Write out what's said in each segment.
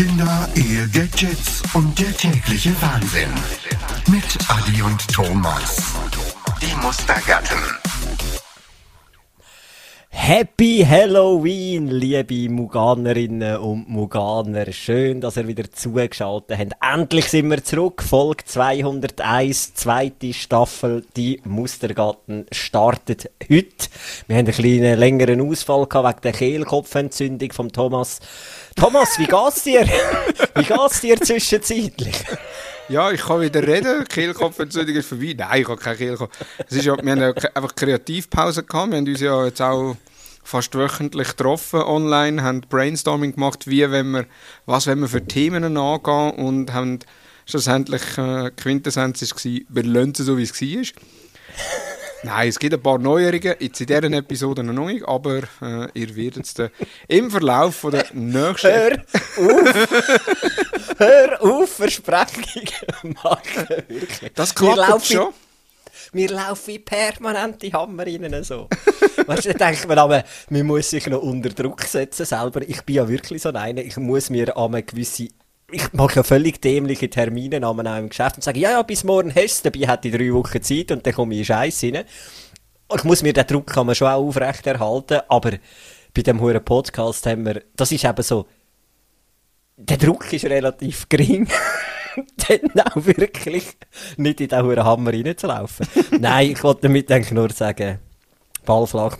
Kinder, Ehe, Gadgets und der tägliche Wahnsinn. Mit Adi und Thomas. Die Mustergatten. Happy Halloween, liebe Muganerinnen und Muganer. Schön, dass ihr wieder zugeschaltet habt. Endlich sind wir zurück. Folge 201, zweite Staffel. Die Mustergatten startet heute. Wir haben einen kleinen längeren Ausfall gehabt wegen der Kehlkopfentzündung von Thomas. Thomas, wie geht's dir? wie geht's dir zwischenzeitlich? Ja, ich kann wieder reden. Kehlkopfentzündung ist vorbei. Nein, ich habe keine Kehlkopf. Ist ja, wir haben ja einfach Kreativpause gehabt. Wir haben uns ja jetzt auch fast wöchentlich getroffen online, haben Brainstorming gemacht, wie wenn wir, was wenn wir für Themen angehen und haben schlussendlich äh, Quintessenz war, wir lassen es so, wie es war. Nein, es gibt ein paar Neuerungen, jetzt in dieser Episode noch nicht, aber äh, ihr werdet es im Verlauf von der nächsten... Hör auf! Hör auf, Versprechungen machen, wirklich. Das klappt schon. Wir laufen wie permanente Hammer rein, so. weißt du, denkt man aber, man muss sich noch unter Druck setzen selber. Ich bin ja wirklich so einer, ich muss mir an eine gewisse ich mache ja völlig dämliche Termine an einem Geschäft und sage, ja, ja, bis morgen hast du, dabei hätte ich drei Wochen Zeit und dann komme ich in Scheiß rein. Ich muss mir den Druck kann man schon auch aufrechterhalten, aber bei dem hohen Podcast haben wir, das ist eben so, der Druck ist relativ gering. dann auch wirklich nicht in den hohen Hammer reinzulaufen. Nein, ich wollte damit eigentlich nur sagen, Ball.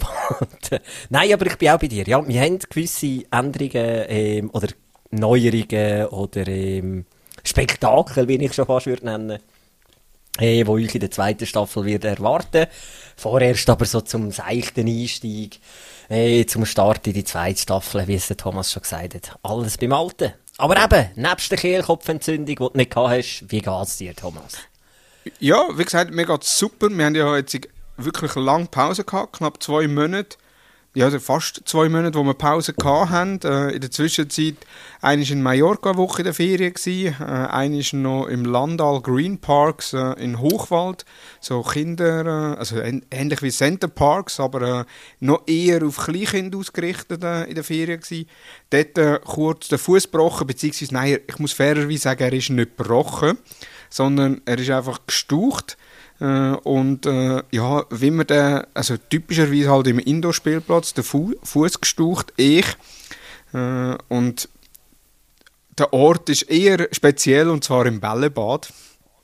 Nein, aber ich bin auch bei dir. Ja, wir haben gewisse Änderungen ähm, oder Neuerungen oder ähm, Spektakel, wie ich schon fast würde nennen äh, wo ich in der zweiten Staffel wird erwarten. Vorerst aber so zum seichten Einstieg, äh, zum Start in die zweite Staffel, wie es der Thomas schon gesagt hat. Alles beim Alten. Aber eben, nebst der Kehlkopfentzündung, die du nicht gehabt hast, wie geht es dir, Thomas? Ja, wie gesagt, mir geht es super. Wir haben ja jetzt wirklich lange Pause gehabt, knapp zwei Monate ja, also fast zwei Monate, wo wir Pause hatten. Äh, in der Zwischenzeit, eine in Mallorca Woche in der Ferien gewesen, äh, eine noch im Landal Green Parks äh, in Hochwald, so Kinder, äh, also ähnlich wie Center Parks, aber äh, noch eher auf Kleinkinder ausgerichtet äh, in der Ferien gewesen. Dort äh, kurz den Fuß gebrochen, beziehungsweise, nein, ich muss fairerweise sagen, er ist nicht gebrochen, sondern er ist einfach gestaucht. Äh, und äh, ja, wie man den, also typischerweise halt im Indoor-Spielplatz, den Fu Fuß gestaucht, ich. Äh, und der Ort ist eher speziell und zwar im Bällebad.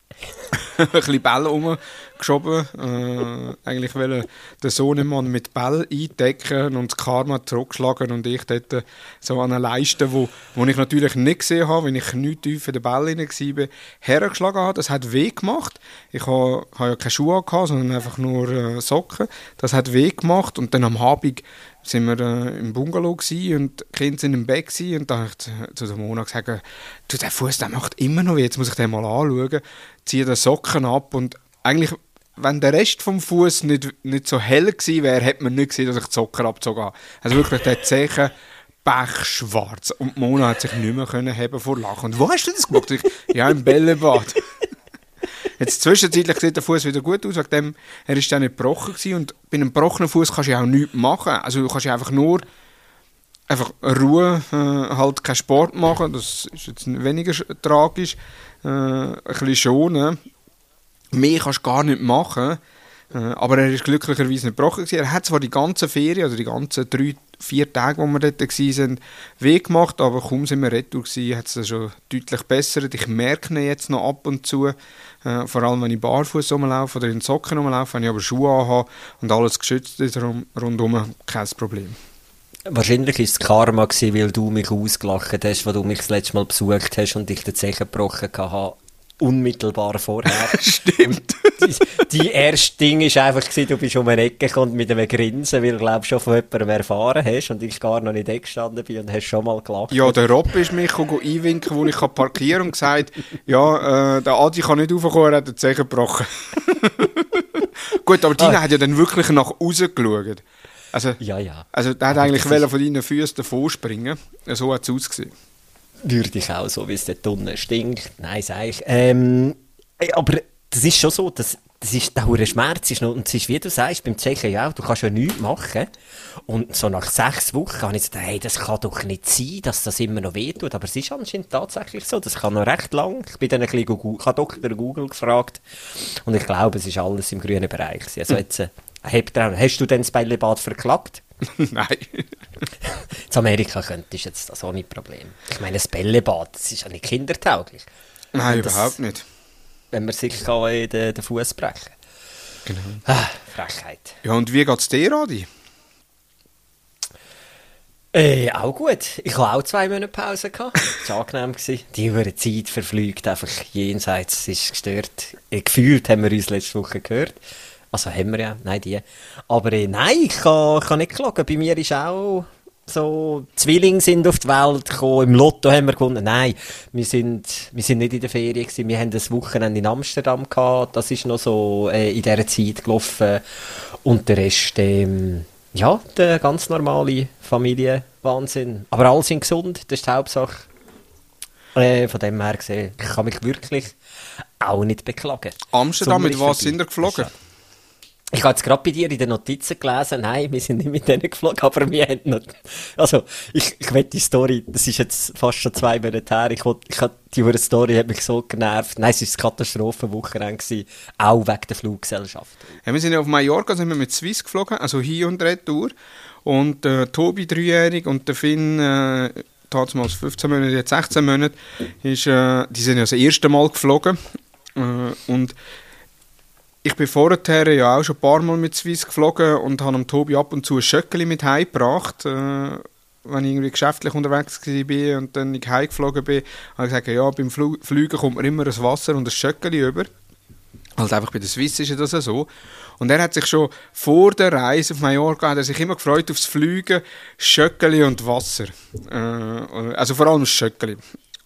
ein bisschen Bälle rumgeschoben. Äh, eigentlich wollte der Sohnemann mit Ball eindecken und das Karma zurückschlagen und ich dort so an einer Leiste, wo, wo ich natürlich nicht gesehen habe, wenn ich nicht tief in den Ball war, hergeschlagen habe. Das hat weh gemacht. Ich habe, habe ja keine Schuhe gehabt, sondern einfach nur äh, Socken. Das hat weh gemacht und dann am Abend sind wir äh, im Bungalow und die Kinder sind im Bett und da habe ich zu, der Mona gesagt, du, der Fuß der macht immer noch weh, jetzt muss ich den mal anschauen, ziehe den Socken ab und eigentlich, wenn der Rest vom Fuß nicht, nicht so hell gewesen wäre, hätte man nicht gesehen, dass ich Socken abgezogen habe. Also wirklich der Zeichen pechschwarz und Mona hat sich nicht mehr können haben vor Lachen. Und wo hast du das gemacht? Ich, ja, im Bällebad. Jetzt zwischenzeitlich sieht der Fuß wieder gut aus, wegen dem, er ist dann nicht gebrochen gewesen. und bei einem gebrochenen Fuß kannst du ja auch nichts machen. Also du kannst ja einfach nur einfach Ruhe, äh, halt keinen Sport machen, das ist jetzt weniger tragisch, äh, ein bisschen schonen. Mehr kannst du gar nicht machen, äh, aber er ist glücklicherweise nicht gebrochen. Er hat zwar die ganze Ferien, also die ganzen drei vier Tage, wo wir dort waren, weh gemacht, aber kaum sind wir retour gewesen, hat es schon deutlich bessert. Ich merke ihn jetzt noch ab und zu, äh, vor allem wenn ich barfuß rumlaufe oder in Socken rumlaufe, wenn ich aber Schuhe anhabe und alles geschützt ist rundherum, kein Problem. Wahrscheinlich war es Karma, weil du mich ausgelacht hast, als du mich das letzte Mal besucht hast und ich den Zechen gebrochen habe unmittelbar vorher. Stimmt. Die, die, erste Ding war einfach, gewesen, du bist um eine Ecke gekommen mit einem Grinsen, weil du glaub, schon von jemandem erfahren hast und ich gar noch nicht gestanden bin und hast schon mal gelacht. Ja, der Rob ist mich einwinken, wo ich parkieren kann und gesagt, ja, äh, der Adi kann nicht raufkommen, er hat den Zeichen gebrochen. Gut, aber Dina ah. hat ja dann wirklich nach außen geschaut. Also, ja, ja. Also, der hat eigentlich von deinen Füßen davor springen. So hat es ausgesehen würde ich auch, so wie es dort unten stinkt. Nein, sage ich. Ähm, aber das ist schon so, dass das ist der Schmerz ist noch, und es ist, wie du sagst, beim Zechen ja auch, du kannst ja nichts machen. Und so nach sechs Wochen habe ich gesagt, hey, das kann doch nicht sein, dass das immer noch wehtut. Aber es ist anscheinend tatsächlich so, das kann noch recht lang. Ich bin dann ein bisschen, Google, ich habe Dr. Google gefragt. Und ich glaube, es ist alles im grünen Bereich. Also jetzt, äh, hast du denn das Bällebad verklagt? Nein. In Amerika könntest du jetzt das ohne Problem. Ich meine, das Bällebad, das ist ja nicht kindertauglich. Nein, das, überhaupt nicht. Wenn man sich kann den, den Fuß brechen Genau. Ah, Frechheit. Ja, und wie geht es dir, Adi? Äh, auch gut. Ich hatte auch zwei Monate Pause. Gehabt. Das war angenehm. Gewesen. Die über Zeit verfliegt einfach jenseits. Es ist gestört. Gefühlt haben wir uns letzte Woche gehört. Also haben wir ja, nein, die. Aber äh, nein, ich kann, kann nicht klagen. Bei mir ist auch so, Zwillinge sind auf die Welt gekommen, im Lotto haben wir gewonnen. Nein, wir sind, wir sind nicht in der Ferien gewesen. Wir haben das Wochenende in Amsterdam gehabt. Das ist noch so äh, in dieser Zeit gelaufen. Und der Rest, ähm, ja, der ganz normale Familienwahnsinn. Aber alle sind gesund, das ist die Hauptsache. Äh, von dem her gesehen, ich kann mich wirklich auch nicht beklagen. Amsterdam, Sommer mit was sind ihr geflogen? Ich habe jetzt gerade bei dir in den Notizen gelesen, nein, wir sind nicht mit denen geflogen, aber wir haben noch, also, ich, ich will die Story, das ist jetzt fast schon zwei Monate her, ich, will, ich die Story hat mich so genervt, nein, es war ein Katastrophenwochenende auch wegen der Fluggesellschaft. Ja, wir sind ja auf Mallorca sind wir mit Swiss geflogen, also hier und retour. Und äh, Tobi, dreijährig, und der Finn, äh, damals 15 Monate, jetzt 16 Monate, ist, äh, die sind ja das erste Mal geflogen. Äh, und ich bin vorher ja auch schon ein paar Mal mit Swiss geflogen und habe dem Tobi ab und zu ein Schöckeli mit heimgebracht. Äh, wenn ich irgendwie geschäftlich unterwegs war und dann ich heimgeflogen bin, habe ich gesagt, ja, beim Flu Fliegen kommt mir immer ein Wasser und ein Schöckeli über. Halt einfach bei der Swiss ist das ja so. Und er hat sich schon vor der Reise auf Mallorca hat er sich immer gefreut aufs Fliegen, Schöckeli und Wasser. Äh, also vor allem das Schöckeli.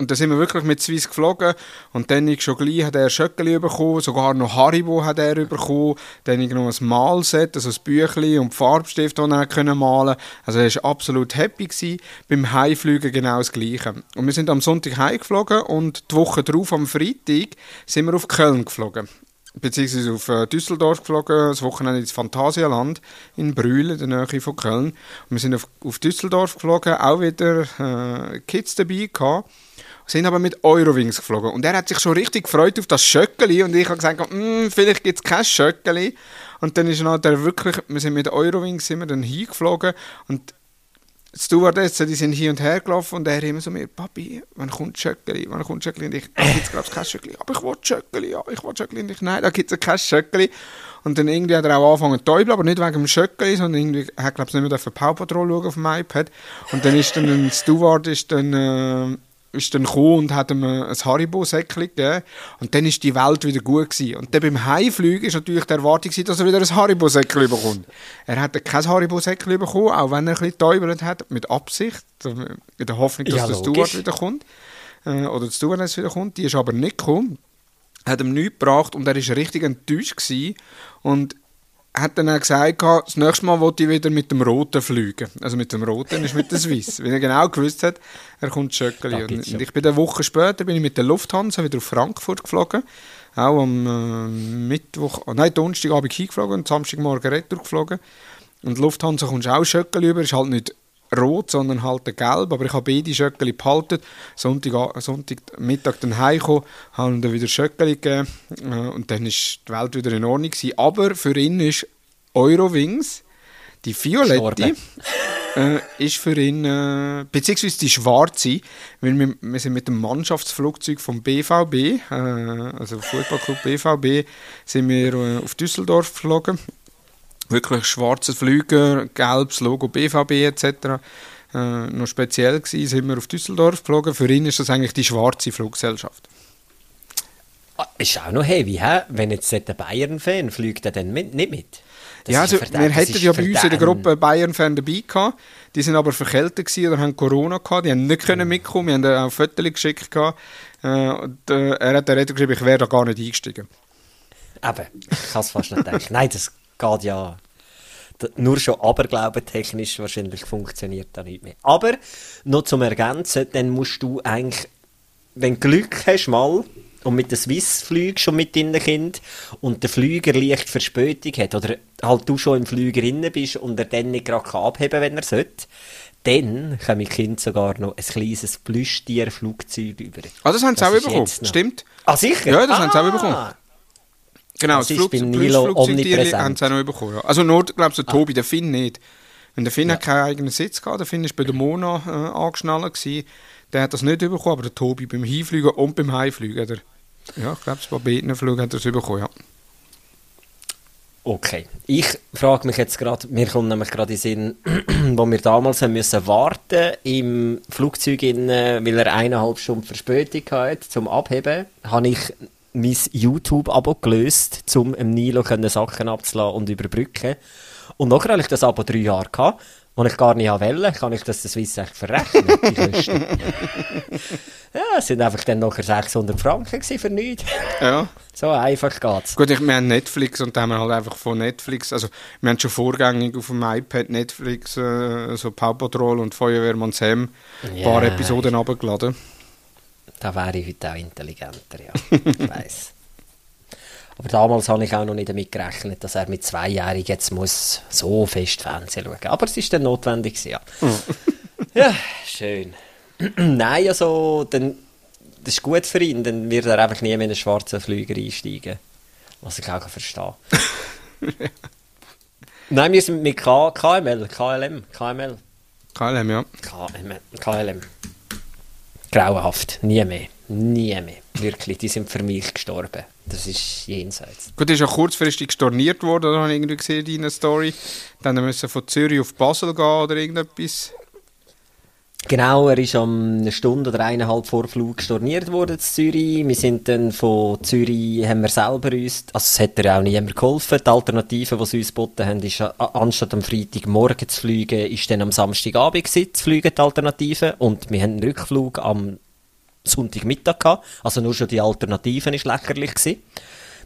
Und dann sind wir wirklich mit Swiss geflogen und dann ich schon gleich hat er Schöckeli bekommen, sogar noch Haribo hat er bekommen, dann ich noch ein Malset, also ein Büchli und Farbstift, den er können malen Also er war absolut happy. Gewesen. Beim Heimfliegen genau das Gleiche. Und wir sind am Sonntag heimgeflogen und die Woche darauf, am Freitag, sind wir auf Köln geflogen beziehungsweise auf äh, Düsseldorf geflogen, das Wochenende ins Phantasialand in Brühl, in der Nähe von Köln. Und wir sind auf, auf Düsseldorf geflogen, auch wieder äh, Kids dabei gehabt, sind aber mit Eurowings geflogen. Und er hat sich schon richtig gefreut auf das Schöckeli und ich habe gesagt, mm, vielleicht gibt es kein Schöckeli. Und dann ist er nachher wirklich, wir sind mit Eurowings sind wir dann hingeflogen und die Stewardessen, die sind hier und her gelaufen und er immer so mir, Papi, wann kommt Schöckeli, wann kommt Schöckeli? Und ich, da gibt es glaube ich kein Schöckeli. Aber ich will Schöckeli, ja, ich will Schöckeli. Und ich, nein, da gibt es kein Schöckeli. Und dann irgendwie hat er auch angefangen zu täubeln, aber nicht wegen dem Schöckeli, sondern irgendwie, er hat glaube ich nicht mehr auf Power Patrol schauen auf dem iPad. Und dann ist dann ein Steward, ist dann... Äh, ist dann gekommen und hat ihm ein Haribo-Säckchen gegeben. Und dann ist die Welt wieder gut gewesen. Und dann beim Heimfliegen ist natürlich die Erwartung dass er wieder ein Haribo-Säckchen bekommt. Er hat kein Haribo-Säckchen bekommen, auch wenn er ein bisschen getäubelt hat, mit Absicht, in der Hoffnung, dass Ja, der. Steward wieder kommt. Äh, oder die Stewardess wieder kommt. Die ist aber nicht gekommen. Hat ihm nichts gebracht und er war richtig enttäuscht gewesen. Und hat dann auch gesagt, das nächste Mal wollte ich wieder mit dem Roten fliegen. Also mit dem Roten ist mit der Swiss. Weil er genau gewusst hat, er kommt Schöckeli. Und, ich bin eine Woche später bin ich mit der Lufthansa wieder auf Frankfurt geflogen. Auch am äh, Mittwoch, oh nein, Donnerstagabend hingeflogen und Samstagmorgen retour geflogen. Und Lufthansa kommst du auch Schöckeli über, ist halt nicht rot, sondern halt gelb. Aber ich habe beide Schöckeli behalten. Sonntag, Sonntagmittag dann heimgekommen, habe ihm dann wieder Schöckeli gegeben. Äh, und dann ist die Welt wieder in Ordnung gewesen. Aber für ihn ist Eurowings, die violette, äh, ist für ihn, äh, beziehungsweise die schwarze, weil wir, wir sind mit dem Mannschaftsflugzeug vom BVB, äh, also Fußballclub BVB, sind wir äh, auf Düsseldorf geflogen. Wirklich schwarzer Flüger, gelbes Logo BVB etc. Äh, noch speziell gewesen, sind wir auf Düsseldorf geflogen. Für ihn ist das eigentlich die schwarze Fluggesellschaft. Ah, Ist auch noch heavy, hä? Wenn jetzt der Bayern-Fan fliegt, er dann mit, nicht mit? Das ja, also, wir hätten ja bei uns in der. Gruppe Bayern-Fan dabei gehabt. Die sind aber verkältet gewesen oder haben Corona gehabt. Die haben nicht können mitkommen. Wir haben auch Fotos geschickt gehabt. Äh, und, äh, er hat Rede geschrieben, ich wäre da gar nicht eingestiegen. Eben, ich kann es fast nicht denken. Nein, das geht ja. Nur schon aberglaubentechnisch wahrscheinlich funktioniert da nicht mehr. Aber noch zum Ergänzen, dann musst du eigentlich, wenn du Glück hast, mal, und mit der Swiss fliegst schon mit deinen Kind und der Flüger leicht Verspätung hat oder halt du schon im Flüger drin bist und er dann nicht gerade abheben wenn er sollte, dann kann mein Kind sogar noch ein kleines Plüschtierflugzeug über. Ah, das haben sie Das auch bekommen, stimmt. Ah, sicher? Ja, das haben sie auch Ah. bekommen. Genau, Das das, ist beim Nilo omnipräsent. haben sie auch noch bekommen. Ja. Also nur, glaube ich, der Tobi, der Finn nicht. Wenn der Finn hat keinen eigenen Sitz gehabt, der Finn war bei der Mona äh, angeschnallt, gewesen. der hat das nicht bekommen, aber der Tobi beim Hinfliegen und beim Heimfliegen hat er, ja, ich glaube, bei beiden Flügen hat er es bekommen, ja. Okay. Ich frage mich jetzt gerade, mir kommt nämlich gerade in den Sinn, wo wir damals haben müssen warten im Flugzeug, innen, weil er eineinhalb Stunden Verspätung hatte zum Abheben, habe ich mein YouTube-Abo gelöst, um im Nilo Sachen abzulassen und überbrücken. Und nachher habe ich das Abo drei Jahre gehabt, und ich gar nicht wollte, kann ich das der Swiss echt verrechnen, die Kosten. ja, es sind einfach dann nachher 600 Franken für nichts. ja. So einfach geht's. Gut, ich, wir haben Netflix und haben wir halt einfach von Netflix, also wir haben schon vorgängig auf dem iPad Netflix, äh, so Paw Patrol und Feuerwehrmann Sam, ein paar Ja. Episoden abgeladen. Da wäre ich heute auch intelligenter, ja. Ich weiss. Aber damals habe ich auch noch nicht damit gerechnet, dass er mit Zweijährigen jetzt muss so fest Fernsehen schauen Aber es ist dann notwendig, ja. ja, schön. Nein, also, dann, das ist gut für ihn, dann wird er einfach nie mehr in einen schwarzen Flüger einsteigen. Was ich auch verstehe. Nein, wir sind mit K KML, KLM, KML. KLM, ja. KLM, KLM. Grauenhaft. Nie mehr. Nie mehr. Wirklich, die sind für mich gestorben. Das ist jenseits. Gut, ist ja kurzfristig storniert worden, habe ich irgendwie gesehen in einer Story. Dann müssen von Zürich auf Basel gehen oder irgendetwas. Genau, er ist um eine Stunde oder eineinhalb vor Flug storniert worden in Zürich. Wir sind dann von Zürich, haben wir selber uns, also es hat er auch niemand geholfen. Die Alternative, die sie uns geboten haben, ist, a- anstatt am Freitagmorgen zu fliegen, ist dann am Samstagabend zu fliegen, die Alternative. Und wir haben einen Rückflug am Sonntagmittag gehabt. Also nur schon die Alternative ist lächerlich gewesen.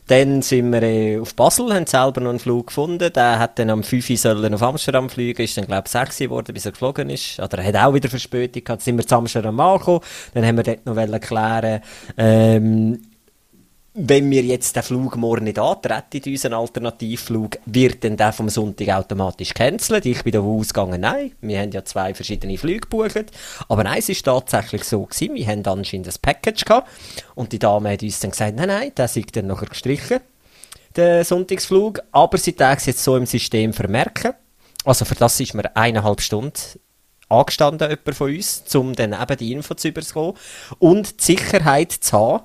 Dann sind wir äh, auf Basel, haben selber noch einen Flug gefunden. Der hat dann am 5 Uhr sollen auf Amsterdam fliegen, ist dann, glaube ich, 6 Uhr geworden, bis er geflogen ist. Oder er hat auch wieder Verspätung gehabt. Dann sind wir zu Amsterdam angekommen. Dann haben wir dort noch klären, ähm, wenn wir jetzt den Flug morgen nicht antreten, unseren Alternativflug, wird dann der vom Sonntag automatisch cancelt. Ich bin davon ausgegangen, nein, wir haben ja zwei verschiedene Flüge gebucht. Aber nein, es ist tatsächlich so gewesen, wir haben anscheinend ein Package gehabt und die Dame hat uns dann gesagt, nein, nein, der sei dann nachher gestrichen, der Sonntagsflug, aber sie darf es jetzt so im System vermerken. Also für das ist mir eineinhalb Stunden angestanden, jemand von uns, um dann eben die Info zu überkommen und die Sicherheit zu haben,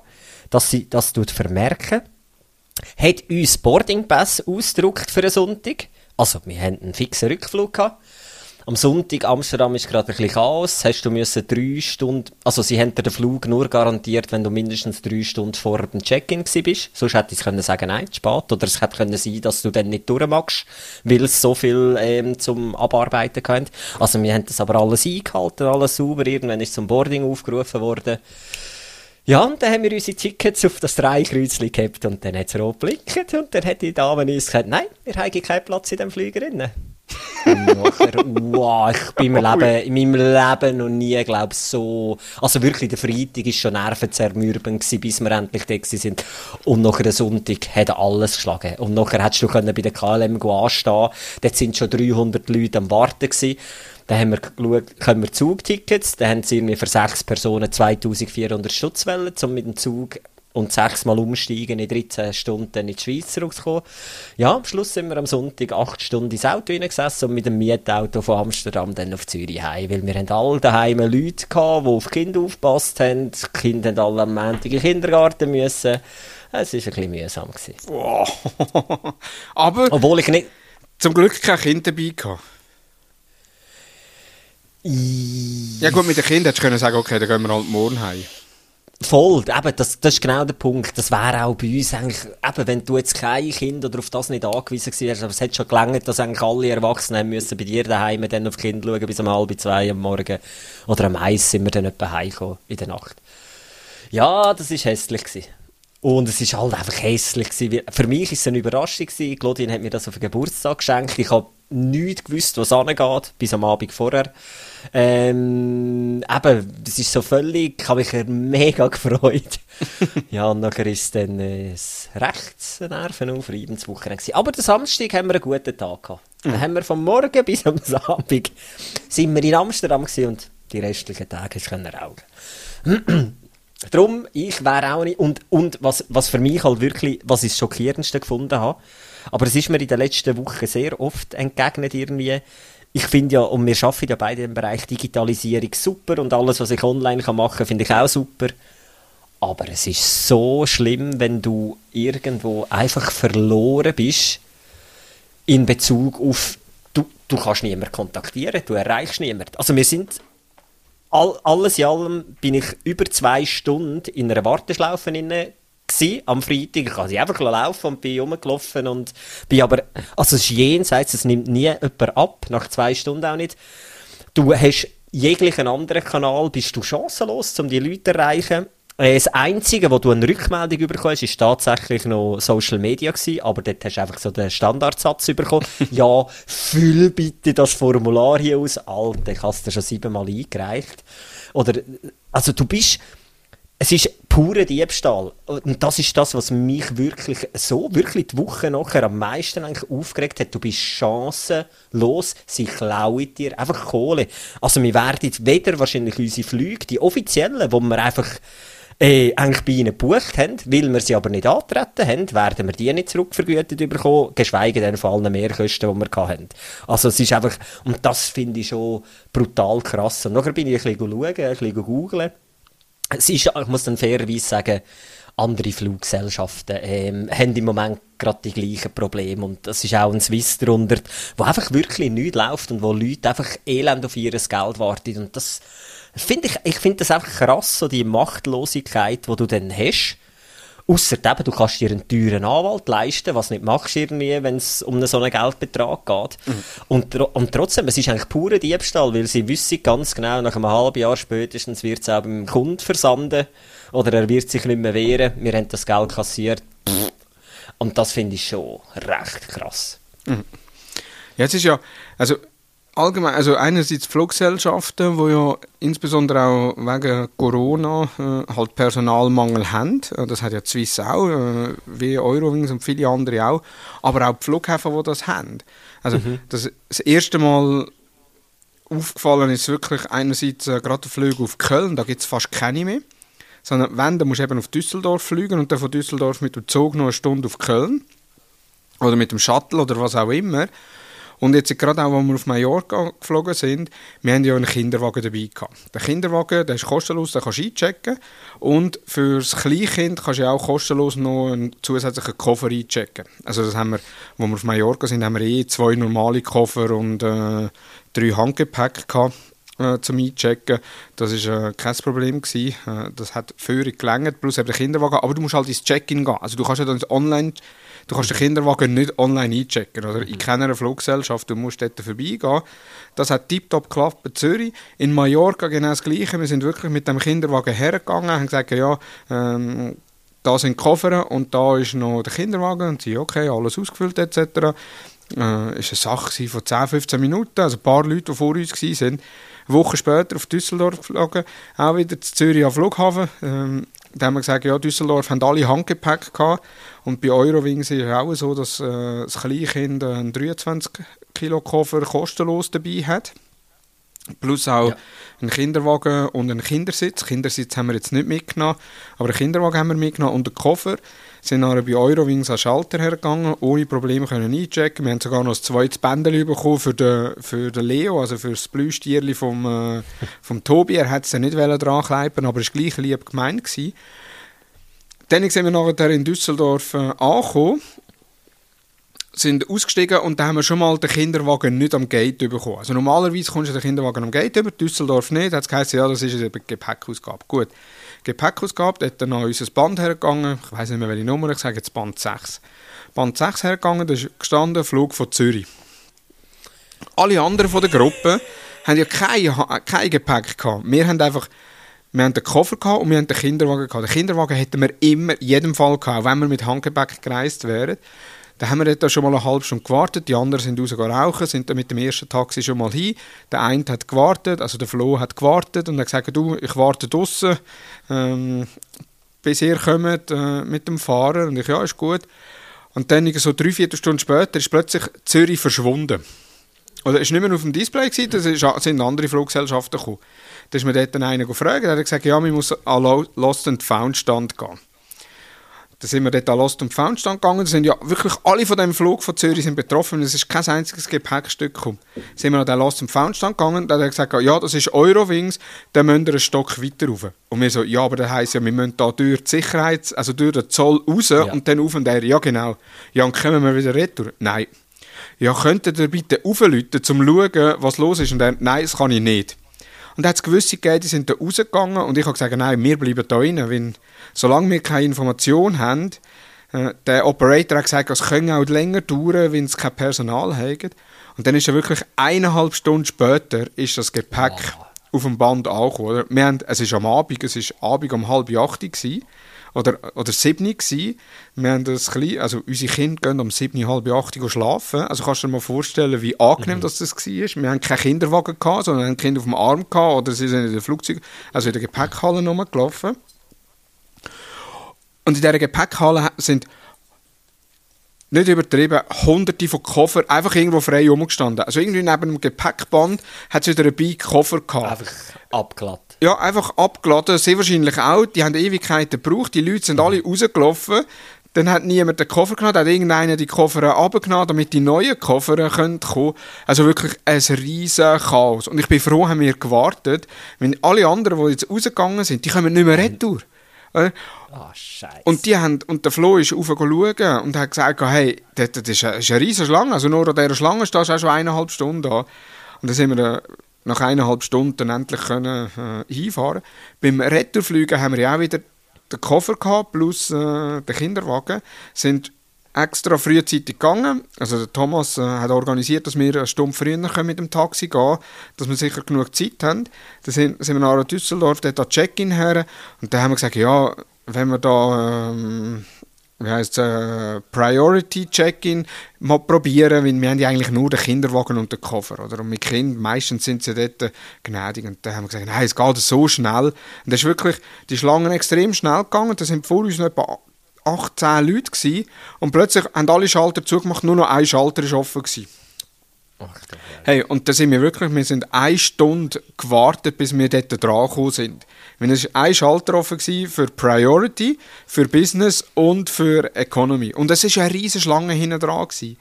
dass sie das tut vermerken, hat uns Boarding Pass ausgedruckt für einen Sonntag. Also, wir hatten einen fixen Rückflug gehabt. Am Sonntag Amsterdam ist gerade ein bisschen Chaos. Hast du müssen drei Stunden, also sie haben dir den Flug nur garantiert, wenn du mindestens drei Stunden vor dem Check-in bist. Sonst hätte ich können sagen, nein, spät. Oder es hätte können sein, dass du dann nicht durchmachst, weil es so viel ähm, zum Abarbeiten gehabt. Also wir haben das aber alles eingehalten, alles sauber. Irgendwann ist zum Boarding aufgerufen worden. Ja, und dann haben wir unsere Tickets auf das Dreikreuzchen gehabt und dann hat es rot blinkt und dann hat die Dame uns gesagt, nein, wir haben keinen Platz in dem Flieger drin. Und nachher, wow, ich bin im Leben, in meinem Leben noch nie, glaube so, also wirklich, der Freitag war schon nervenzermürbend gewesen, bis wir endlich da sind. Und nachher der Sonntag hat alles geschlagen. Und nachher hättest du können bei der KLM anstehen dort sind schon 300 Leute am Warten gewesen. Dann haben wir geschaut, können wir Zugtickets, dann haben sie irgendwie für sechs Personen 2400 Stutz wollen, um mit dem Zug und sechsmal umsteigen in 13 Stunden in die Schweiz zurückzukommen. Ja, am Schluss sind wir am Sonntag acht Stunden ins Auto hineingesessen und mit dem Mietauto von Amsterdam dann auf Zürich heim, weil wir haben alle daheim Leute gehabt, die auf Kinder aufgepasst haben. Die Kinder haben alle am Montag in den Kindergarten müssen. Es war ein bisschen mühsam. Gewesen. Wow. Aber Obwohl ich nicht... zum Glück kein Kind dabei gehabt. Ja gut, mit den Kindern hättest du können sagen, okay, dann gehen wir halt morgen heim. Voll, eben, das, das ist genau der Punkt. Das wäre auch bei uns eigentlich, eben, wenn du jetzt kein Kind oder auf das nicht angewiesen wärst, aber es hat schon gelangt, dass eigentlich alle Erwachsenen müssen bei dir daheim dann auf Kinder schauen bis um halb zwei am Morgen. Oder am eins sind wir dann etwa heimgekommen in der Nacht. Ja, das ist hässlich gewesen. Und es ist halt einfach hässlich gewesen. Für mich war es eine Überraschung gewesen. Claudine hat mir das auf den Geburtstag geschenkt. Ich habe nichts gewusst, was angeht, bis am Abend vorher. Ähm, eben, das ist so völlig, ich habe mich mega gefreut. ja, und nachher ist dann äh, das rechts Wochenende Aber den Samstag haben wir einen guten Tag gehabt. Mhm. Dann haben wir vom Morgen bis am Abend sind wir in Amsterdam und die restlichen Tage können rauchen. Darum, ich wäre auch nicht, und, und was, was für mich halt wirklich, was ich das Schockierendste gefunden habe, aber es ist mir in den letzten Wochen sehr oft entgegnet irgendwie, ich finde ja, und wir arbeiten ja beide im Bereich Digitalisierung super und alles, was ich online kann machen kann, finde ich auch super. Aber es ist so schlimm, wenn du irgendwo einfach verloren bist in Bezug auf, du, du kannst niemanden kontaktieren, du erreichst niemanden. Also wir sind all, alles in allem bin ich über zwei Stunden in einer Warteschlaufe inne am Freitag. Ich habe einfach laufen und bin rumgelaufen und bin aber, also es ist jenseits, es nimmt nie jemand ab, nach zwei Stunden auch nicht. Du hast jeglichen anderen Kanal, bist du chancenlos, um die Leute zu erreichen. Äh, das Einzige, wo du eine Rückmeldung bekommst, ist tatsächlich noch Social Media gewesen, aber dort hast du einfach so den Standardsatz bekommen. ja, füll bitte das Formular hier aus. Alter, ich habe es dir schon siebenmal eingereicht. Oder, also du bist, es ist pure Diebstahl. Und das ist das, was mich wirklich so, wirklich die Woche nachher am meisten eigentlich aufgeregt hat. Du bist chancenlos, sie klauen dir einfach Kohle. Also wir werden weder wahrscheinlich unsere Flüge, die offiziellen, wo wir einfach äh, eigentlich bei ihnen gebucht haben, weil wir sie aber nicht antreten haben, werden wir die nicht zurückvergütet bekommen, geschweige denn von allen Mehrkosten, die wir hatten. Also es ist einfach, und das finde ich schon brutal krass. Und nachher bin ich ein bisschen schauen, ein bisschen googeln. Es ist, ich muss dann fairerweise sagen, andere Fluggesellschaften ähm, haben im Moment gerade die gleichen Probleme und das ist auch ein Swiss drunter, wo einfach wirklich nichts läuft und wo Leute einfach elend auf ihr Geld warten und das Find ich ich finde das einfach krass, so die Machtlosigkeit, die du dann hast. Ausser eben, du kannst dir einen teuren Anwalt leisten, was nicht machst irgendwie, wenn es um einen so einen Geldbetrag geht. Mhm. Und, und trotzdem, es ist eigentlich purer Diebstahl, weil sie wissen ganz genau, nach einem halben Jahr spätestens wird es auch beim Kunden versanden oder er wird sich nicht mehr wehren. Wir haben das Geld kassiert. Und das finde ich schon recht krass. Mhm. Ja, es ist ja, also allgemein, also einerseits Fluggesellschaften, die ja insbesondere auch wegen Corona äh, halt Personalmangel haben. Äh, das hat ja die Swiss auch, äh, wie Eurowings und viele andere auch. Aber auch die Flughäfen, die das haben. Also mhm. das, das erste Mal aufgefallen ist wirklich einerseits äh, gerade der Flug auf Köln, da gibt es fast keine mehr. Sondern wenn, dann musst du eben auf Düsseldorf fliegen und dann von Düsseldorf mit dem Zug noch eine Stunde auf Köln. Oder mit dem Shuttle oder was auch immer. Und jetzt gerade auch, als wir auf Mallorca geflogen sind, wir haben ja einen Kinderwagen dabei gehabt. Der Kinderwagen, der ist kostenlos, den kannst du einchecken. Und für das Kleinkind kannst du auch kostenlos noch einen zusätzlichen Koffer einchecken. Also das haben wir, als wir auf Mallorca sind, haben wir eh zwei normale Koffer und äh, drei Handgepäck gehabt äh, zum Einchecken. Das war äh, kein Problem. Gewesen. Äh, das hat völlig gelangt, plus eben der Kinderwagen. Aber du musst halt ins Check-in gehen. Also du kannst ja dann online Du kannst den Kinderwagen nicht online einchecken. Oder? In keiner Fluggesellschaft, du musst dort vorbeigehen. Das hat tiptop geklappt bei Zürich. In Mallorca genau das Gleiche. Wir sind wirklich mit dem Kinderwagen hergegangen, haben gesagt, ja, ähm, da sind die Koffer und da ist noch der Kinderwagen. Und sie, okay, alles ausgefüllt etc. Äh, war eine Sache von 10, 15 Minuten. Also ein paar Leute, die vor uns waren, sind. Eine Woche später auf Düsseldorf geflogen, auch wieder zu Zürich am Flughafen. Ähm, da haben wir gesagt, ja, Düsseldorf haben alle Handgepäck gehabt. Und bei Eurowings ist es auch so, dass äh, das Kleinkind einen 23 Kilo Koffer kostenlos dabei hat. Plus auch ja. einen Kinderwagen und einen Kindersitz. Kindersitz haben wir jetzt nicht mitgenommen, aber einen Kinderwagen haben wir mitgenommen und den Koffer. Sind dann bei Eurowings an Schalter hergegangen, ohne Probleme können einchecken. Wir haben sogar noch ein zweites Bändel bekommen für den, für den Leo, also für das Blüstierli vom, äh, vom Tobi. Er hat es nicht dran kleiben, aber es war gleich lieb gemeint. Gewesen. Dann sind wir nachher in Düsseldorf äh, angekommen, sind ausgestiegen und da haben wir schon mal den Kinderwagen nicht am Gate bekommen. Also normalerweise kommst du den Kinderwagen am Gate über, Düsseldorf nicht. Hat es ja, das ist eine Gepäckausgabe. Gut, Gepäckausgabe, da hat dann noch unser Band hergegangen, ich weiß nicht mehr welche Nummer, ich sage jetzt Band 6. Band 6 hergegangen, da ist gestanden, Flug von Zürich. Alle anderen von der Gruppe haben ja kein, kein Gepäck gehabt. Wir haben einfach wir haben den Koffer gehabt und wir haben den Kinderwagen gehabt. Den Kinderwagen hätten wir immer, in jedem Fall gehabt, auch wenn wir mit Handgepäck gereist wären. Da haben wir dort schon mal eine halbe Stunde gewartet, die anderen sind rausgegangen rauchen, sind dann mit dem ersten Taxi schon mal hin. Der eine hat gewartet, also der Flo hat gewartet und hat gesagt, du, ich warte draussen, ähm, bis ihr kommt äh, mit dem Fahrer. Und ich, ja, ist gut. Und dann so drei, vier Stunden später ist plötzlich Zürich verschwunden. Oder ist nicht mehr auf dem Display gewesen, das sind andere Fluggesellschaften gekommen. Da ist mir dort einer gefragt, der hat gesagt, ja, man muss an Lost and Found Stand gehen. Da sind wir dort an Lost and Found Stand gegangen. Da sind ja wirklich alle von dem Flug von Zürich sind betroffen. Es ist kein einziges Gepäckstück gekommen. Da sind wir an den Lost and Found Stand gegangen. Da hat er gesagt, ja, das ist Eurowings, dann müsst ihr einen Stock weiter rauf. Und wir so, ja, aber das heisst ja, wir müssen da durch die Sicherheit, also durch den Zoll raus ja. und dann auf und der, ja genau. Ja, und kommen wir wieder retour? Nein. Ja, könntet ihr bitte auflöten, um zu schauen, was los ist? Und er, nein, das kann ich nicht. Und da hat es gewisse gegeben, die sind da rausgegangen und ich habe gesagt, nein, wir bleiben da rein, weil solange wir keine Information haben, äh, der Operator hat gesagt, es könnte auch länger dauern, wenn es kein Personal hat. Und dann ist ja wirklich eineinhalb Stunden später ist das Gepäck oh. auf dem Band angekommen. Oder? Wir haben, es ist am Abend, es ist Abend um halb acht gewesen oder, oder 7 gewesen. Wir haben das klein, also unsere Kinder gehen um 7, halb 8 Uhr schlafen. Also kannst du dir mal vorstellen, wie angenehm mhm. das, das war. Wir haben keinen Kinderwagen gehabt, sondern ein Kind auf dem Arm gehabt oder sie sind in der Flugzeug, also in der Gepäckhalle rumgelaufen. Und in dieser Gepäckhalle sind nicht übertrieben, hunderte von Koffer einfach irgendwo frei rumgestanden. Also irgendwie neben dem Gepäckband hat es wieder ein Bike Koffer gehabt. Einfach abgeladen. Ja, einfach abgeladen. Sehr wahrscheinlich auch. Die haben Ewigkeiten gebraucht. Die Leute sind alle rausgelaufen. Dann hat niemand den Koffer genommen, dann hat irgendeiner die Koffer abgenommen, damit die neuen Koffer kommen können. Also wirklich ein riesen Chaos. Und ich bin froh, haben wir gewartet. Wenn alle anderen, die jetzt rausgegangen sind, die kommen nicht mehr retour. Oh, Scheiße. Und, die haben, und der Flo ist raufgeschaut und hat gesagt, hey, das, das ist, eine, ist eine riesige Schlange. Also nur an dieser Schlange stehst du auch schon eineinhalb Stunden da. Und dann sind wir äh, nach eineinhalb Stunden endlich können, äh, hinfahren Beim Retourfliegen haben wir ja auch wieder den Koffer gehabt, plus äh, den Kinderwagen. Sind extra frühzeitig gegangen. Also der Thomas äh, hat organisiert, dass wir eine Stunde früher mit dem Taxi gehen können, dass wir sicher genug Zeit haben. Dann sind, sind wir nach Düsseldorf, dort an Check-in her und dann haben wir gesagt, ja, wenn wir da... Ähm, wie heißt äh, Priority Check-in mal probieren, weil wir haben ja eigentlich nur den Kinderwagen und den Koffer, oder? Und mit Kindern, meistens sind sie dort gnädig und dann haben wir gesagt, nein, es geht so schnell. Und das ist wirklich, die Schlangen extrem schnell gegangen, da sind vor uns noch etwa 18 Leute gewesen, und plötzlich haben alle Schalter zugemacht, nur noch ein Schalter ist offen gewesen. Hey, und da sind wir wirklich, wir sind eine Stunde gewartet, bis wir dort dran gekommen sind. Wenn es ein Schalter offen für Priority, für Business und für Economy. Und es war eine riesige Schlange hinten dran. Gewesen.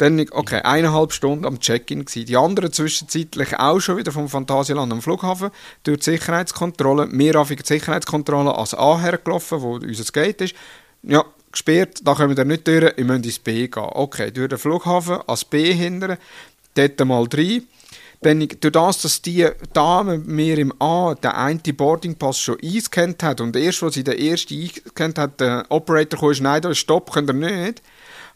Dann, okay, eineinhalb Stunden am Check-in gewesen. Die anderen zwischenzeitlich auch schon wieder vom Phantasialand am Flughafen durch die Sicherheitskontrolle. Wir auf die Sicherheitskontrolle als A hergelaufen, wo unser Gate ist. Ja, gesperrt, da können wir nicht durch, ich müssen ins B gehen. Okay, durch den Flughafen als B hindern, dort mal rein ich, durch das, dass die Dame mir im A den einen Boardingpass schon eingescannt hat und erst, als sie den ersten eingescannt hat, der Operator kam, nein, da ist Stopp, könnt nicht,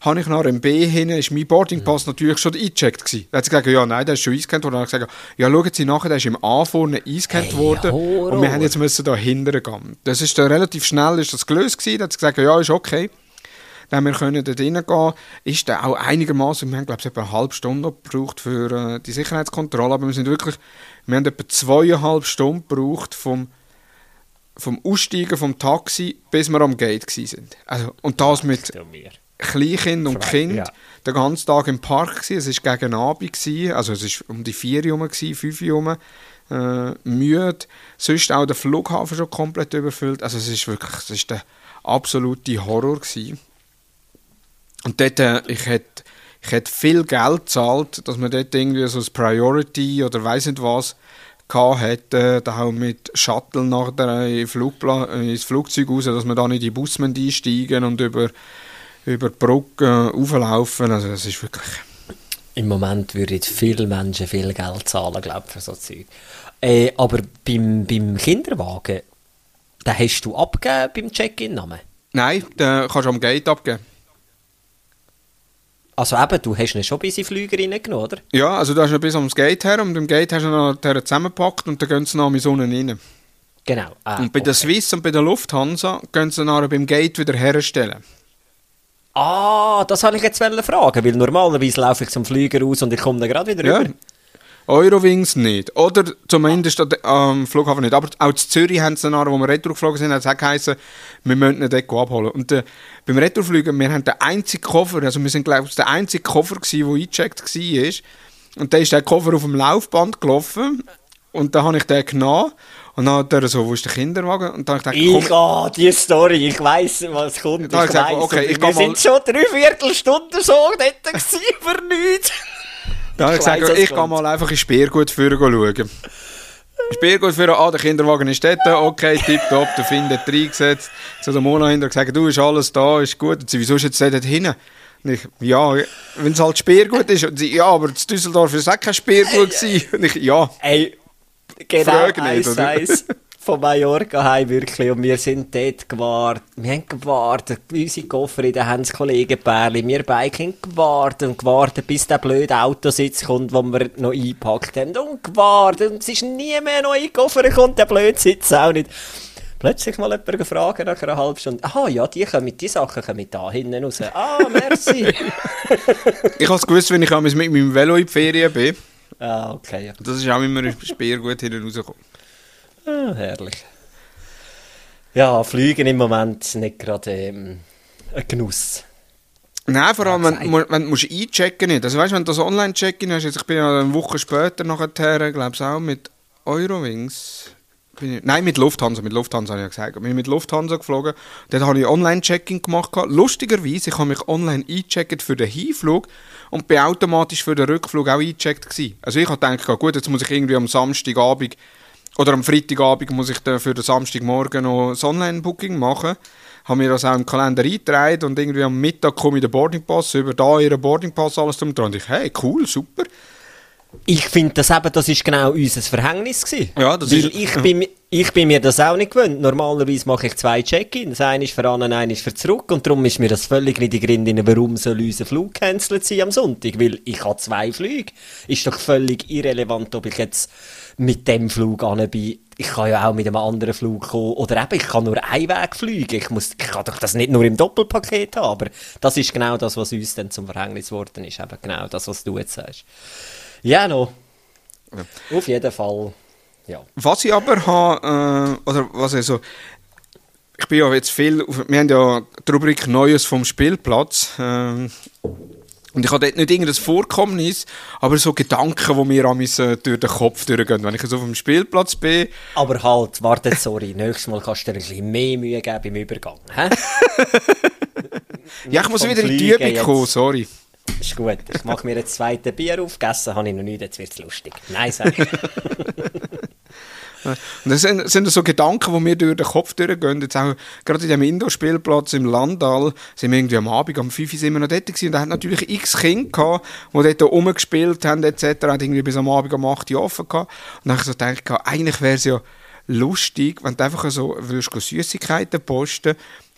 habe ich nach dem B hin, ist mein Boardingpass natürlich schon eingecheckt gewesen. Da hat sie gesagt, ja, nein, der ist schon eingescannt worden. Dann habe ich gesagt, ja, schauen Sie nachher, der ist im A vorne eingescannt hey, worden Horror. und wir haben jetzt müssen da hinten gehen. Das ist dann relativ schnell ist das gelöst gewesen. Da hat sie gesagt, ja, ist okay. Dann wir können dort reingehen. Ist dann auch einigermaßen, wir haben glaube ich etwa eine halbe Stunde gebraucht für äh, die Sicherheitskontrolle, aber wir sind wirklich, wir haben etwa zweieinhalb Stunden gebraucht vom vom Aussteigen vom Taxi, bis wir am Gate sind. Also, und das mit Kleinkind und Kind, ja. den ganzen Tag im Park gewesen. Es war gegen Abend, gewesen, also es war um die vier herum, fünf herum, äh, müde. Sonst auch der Flughafen schon komplett überfüllt. Also es ist wirklich, es ist der absolute Horror gewesen. Und dort, äh, ich hätte ich hätte viel Geld gezahlt, dass man dort irgendwie so ein Priority oder weiß nicht was hätte, da auch mit Shuttle nach der ins Flugzeug raus, dass man da nicht in die Bus einsteigen und über, über die Brücke äh, auflaufen. Also das ist wirklich... Im Moment würden viele Menschen viel Geld zahlen, glaube ich, für so Zeug. Äh, aber beim, beim Kinderwagen, den hast du abgegeben beim Check-in-Namen? Nein, den kannst du am Gate abgeben. Also eben, du hast ihn schon bis in den Flüger reingenommen, oder? Ja, also du hast ihn bis ans Gate her und im Gate hast du ihn noch zusammengepackt und dann gehen sie noch in die Sonne rein. Genau. Ah, Und bei der okay. Swiss und bei der Lufthansa gehen sie nachher beim Gate wieder herstellen. Ah, das wollte ich jetzt fragen, weil normalerweise laufe ich zum Flieger raus und ich komme dann gerade wieder Ja. rüber. Eurowings nicht. Oder zumindest am Flughafen nicht. Aber auch in Zürich haben sie nachher, wo wir retour geflogen sind, hat es geheißen, wir müssen ihn dort abholen. Und äh, beim Retourfliegen, wir haben den einzigen Koffer, also wir sind glaube ich der einzige Koffer gewesen, der eingecheckt war. Und dann ist der Koffer auf dem Laufband gelaufen. Und dann habe ich den genommen. Und dann hat er so, wo ist der Kinderwagen? Und dann habe ich gedacht, Ich, ah, die Story, ich weiss, was kommt. Da hab ich ich gesagt, weiss. okay, ich wir mal- sind schon drei Viertelstunden so dort gewesen, für nichts. Dann habe ich Ich gesagt, was ich gehe mal einfach in Speergut führen schauen. Speergut führen, ah, der Kinderwagen ist dort, okay, tipptopp, der Finn hat reingesetzt. Zu der Mona hinter gesagt, du, ist alles da, ist gut. Und sie, wieso ist jetzt dort hinten? Und ich, ja, wenn es halt Speergut ist. Und sie, ja, aber in Düsseldorf war es auch kein Speergut. Und ich, ja, Ey, genau, Frag nicht, eins, von Mallorca heim wirklich. Und wir sind dort gewartet. Wir haben gewartet. Unsere Koffer in den Händen, Kollegenpärli. Wir beide haben gewartet und gewartet, bis der blöde Autositz kommt, den wir noch eingepackt haben. Und gewartet. Und es ist nie mehr noch in Koffer gekommen, der blöde Sitz auch nicht. Plötzlich mal jemand gefragt nach einer halben Stunde. Aha, ja, die, kommen, die Sachen kommen da hinten raus. Ah, merci. ich habe es gewusst, wenn ich mit meinem Velo in die Ferien bin. Ah, okay. Ja. Das ist auch immer ein Speergut hinten rausgekommen. Ah, herrlich. Ja, Fliegen im Moment nicht gerade ähm, ein Genuss. Nein, vor allem, wenn, mu- wenn du musst einchecken nicht. Also weißt du, wenn du das Online-Check-In hast, jetzt, ich bin ja eine Woche später nachher, glaube ich auch mit Eurowings. Ich, nein, mit Lufthansa, mit Lufthansa habe ich ja gesagt. Ich bin mit Lufthansa geflogen. Dort habe ich Online-Check-In gemacht. Lustigerweise, ich habe mich online eingecheckt für den Hinflug und bin automatisch für den Rückflug auch eingecheckt gewesen. Also ich habe gedacht, gut, jetzt muss ich irgendwie am Samstagabend oder am Freitagabend muss ich dann für den Samstagmorgen noch das Online-Booking machen. Habe mir das auch im Kalender eingetragen und irgendwie am Mittag komme ich den Boardingpass über, da ihren Boardingpass, alles drum dran. Und ich, hey, cool, super. Ich finde das eben, das ist genau unser Verhängnis gewesen. Ja, das Weil ist- ich bin, ich bin mir das auch nicht gewöhnt. Normalerweise mache ich zwei Check-ins. Einer ist für an, einer ist für zurück. Und darum ist mir das völlig nicht die Gründe, warum soll unser Flug gecancelt sein am Sonntag. Weil ich habe zwei Flüge. Ist doch völlig irrelevant, ob ich jetzt mit dem Flug an bin. Ich kann ja auch mit einem anderen Flug kommen. Oder eben, ich kann nur einen Weg fliegen. Ich, muss, ich kann doch das nicht nur im Doppelpaket haben. Aber das ist genau das, was uns dann zum Verhängnis geworden ist. Eben genau das, was du jetzt sagst. Ja, no. Auf jeden Fall. Ja. Was ich aber habe, äh, oder was ich so, ich bin ja jetzt viel, wir haben ja die Rubrik Neues vom Spielplatz. ähm, und ich habe dort nicht irgendein Vorkommnis, aber so Gedanken, die mir an äh, durch den Kopf durchgehen. Wenn ich so auf dem Spielplatz bin, Aber halt, warte, sorry. Nächstes Mal kannst du dir ein bisschen mehr Mühe geben beim Übergang. Hä? ja, ich muss wieder in die Übung kommen, sorry. Ist gut. Ich mache mir ein zweites Bier auf. Gegessen habe ich noch nicht, jetzt wird es lustig. Nein, sag ich. Und das sind, sind so Gedanken, die mir durch den Kopf durchgehen. Jetzt auch, gerade in dem Indoor-Spielplatz im Landal, sind wir irgendwie am Abend, am 5 Uhr sind wir noch dort gewesen. Und da hat natürlich x Kinder gehabt, die dort rumgespielt haben, etc. Hat irgendwie bis am Abend um 8 Uhr offen gehabt. Und dann habe ich so gedacht, eigentlich wäre es ja lustig, wenn du einfach so, Süßigkeiten posten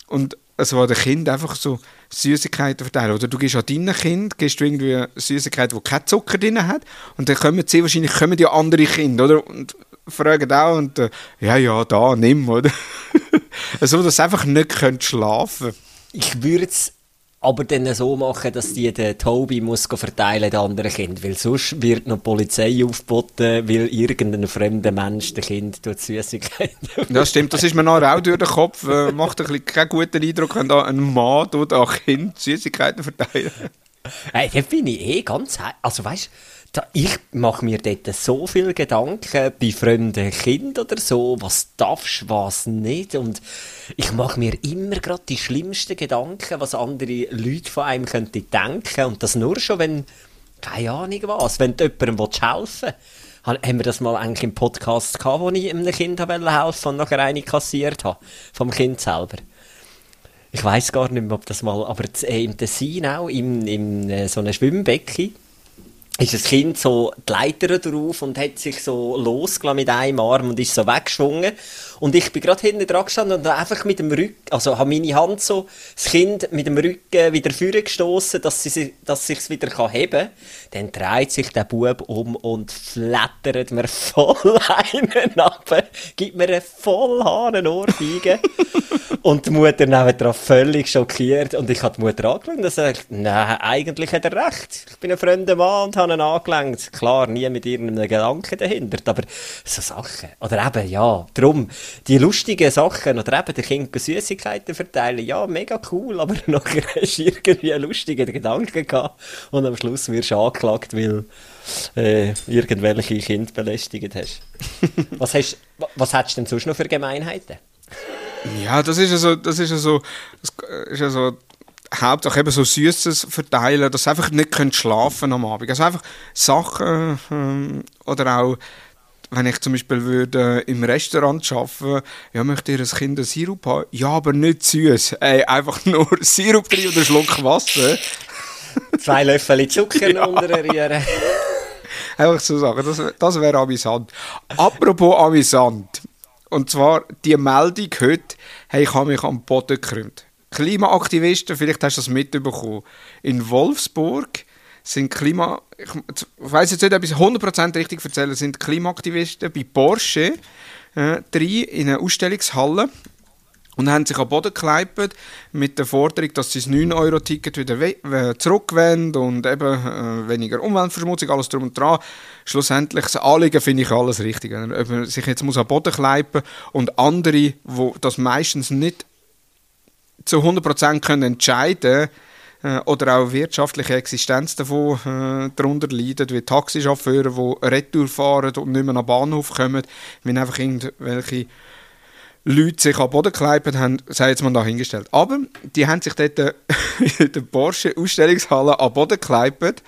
und es war der Kind einfach so Süßigkeiten verteilen. Oder du gehst an dein Kind, gehst du irgendwie Süßigkeiten, die keinen Zucker drin hat. Und dann kommen sie wahrscheinlich kommen ja andere Kinder, oder? Und fragen auch und äh, ja, ja, da, nimm, oder? so, dass sie einfach nicht können schlafen Ich würde es aber dann so machen, dass die den Tobi muss verteilen den anderen Kind, weil sonst wird noch die Polizei aufgeboten, weil irgendein fremder Mensch dem Kind tut Süßigkeiten. Ja, stimmt, das ist mir nachher auch durch den Kopf. Äh, macht ein bisschen keinen guten Eindruck, wenn da ein Mann tut an Kind Süßigkeiten verteilen. Hey, da bin ich eh ganz Also weißt da, ich mache mir dort so viel Gedanken bei fremden Kindern oder so, was darfst, was nicht. Und ich mache mir immer gerade die schlimmsten Gedanken, was andere Leute von einem könnten denken. Und das nur schon, wenn, keine Ahnung was, wenn jemandem helfen willst. Ha- Haben wir das mal eigentlich im Podcast gehabt, wo ich einem Kind helfen wollte und nachher eine kassiert habe? Vom Kind selber. Ich weiß gar nicht mehr, ob das mal, aber äh, im Tessin auch, im, im äh, so einem Schwimmbecken, ist das Kind so die Leiter drauf und hat sich so losgelassen mit einem Arm und ist so weggeschwungen. Und ich bin gerade hinten dran gestanden und einfach mit dem Rücken, also habe meine Hand so, das Kind mit dem Rücken wieder vorgestoßen, gestoßen, dass sie, dass sich's wieder kann heben kann. Dann dreht sich der Bub um und flattert mir voll einen ab, gibt mir einen voll Hahn Ohrfeige. und die Mutter nebendran völlig schockiert und ich habe die Mutter angeschaut und sagt, nein, eigentlich hat er recht. Ich bin ein fremder Mann und habe ihn angelenkt. Klar, nie mit irgendeinem Gedanken dahinter, aber so Sachen. Oder eben, ja, darum, die lustigen Sachen oder eben den Kindern Süßigkeiten verteilen, ja, mega cool, aber nachher hast du irgendwie einen lustigen Gedanken gehabt und am Schluss wirst du angeklagt, weil äh, irgendwelche Kinder belästigt hast. was, hast was hättest du denn sonst noch für Gemeinheiten? Ja, das ist ja so, das ist ja so, das ist ja so Hauptsache eben so Süßes verteilen, dass sie einfach nicht können schlafen am Abend. Also einfach Sachen ähm, oder auch wenn ich zum Beispiel würde im Restaurant arbeiten, ja, möchte ihr ein Kind einen Sirup haben? Ja, aber nicht süß. Ey, einfach nur Sirup drin oder einen Schluck Wasser. Zwei Löffel Zucker ja. unterrühren. Einfach so sagen, das, das wäre amüsant. Apropos amüsant. Und zwar die Meldung heute, hey, ich habe mich am Boden gekrümmt. Klimaaktivisten, vielleicht hast du das mitbekommen, in Wolfsburg sind Klima... Ich weiß jetzt nicht, ob ich es 100% richtig erzähle, sind Klimaaktivisten bei Porsche äh, drei in einer Ausstellungshalle und haben sich am Boden gekleibt mit der Forderung, dass sie das 9-Euro-Ticket wieder zurückwenden und eben äh, weniger Umweltverschmutzung, alles drum und dran. Schlussendlich, das Anliegen finde ich alles richtig. Ob man sich jetzt muss am Boden kleipen und andere, wo das meistens nicht zu 100% können entscheiden äh, oder auch wirtschaftliche Existenz davon äh, darunter leiden, wie Taxichauffeure, die Retour fahren und nicht mehr am Bahnhof kommen, wenn einfach irgendwelche Leute sich am Boden gekleibt haben, sei jetzt mal dahingestellt. Aber die haben sich dort in der Porsche-Ausstellungshalle am Boden gekleibt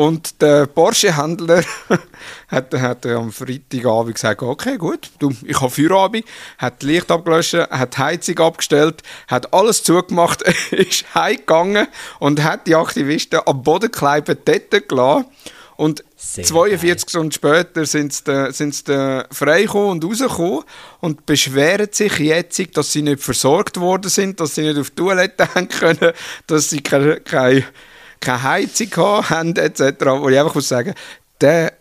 und der Porsche-Händler hat, hat am Freitagabend gesagt, okay, gut, du, ich habe Feierabend, hat Licht abgelöscht, hat die Heizung abgestellt, hat alles zugemacht, ist heimgegangen und hat die Aktivisten am Boden gekleibt dort gelassen. Und Sehr 42 geil. Stunden später sind sie, sind sie freigekommen und rausgekommen und beschweren sich jetzt, dass sie nicht versorgt worden sind, dass sie nicht auf die Toilette haben können, dass sie keine, keine keine Heizung haben, etc. Wo ich einfach muss sagen, der,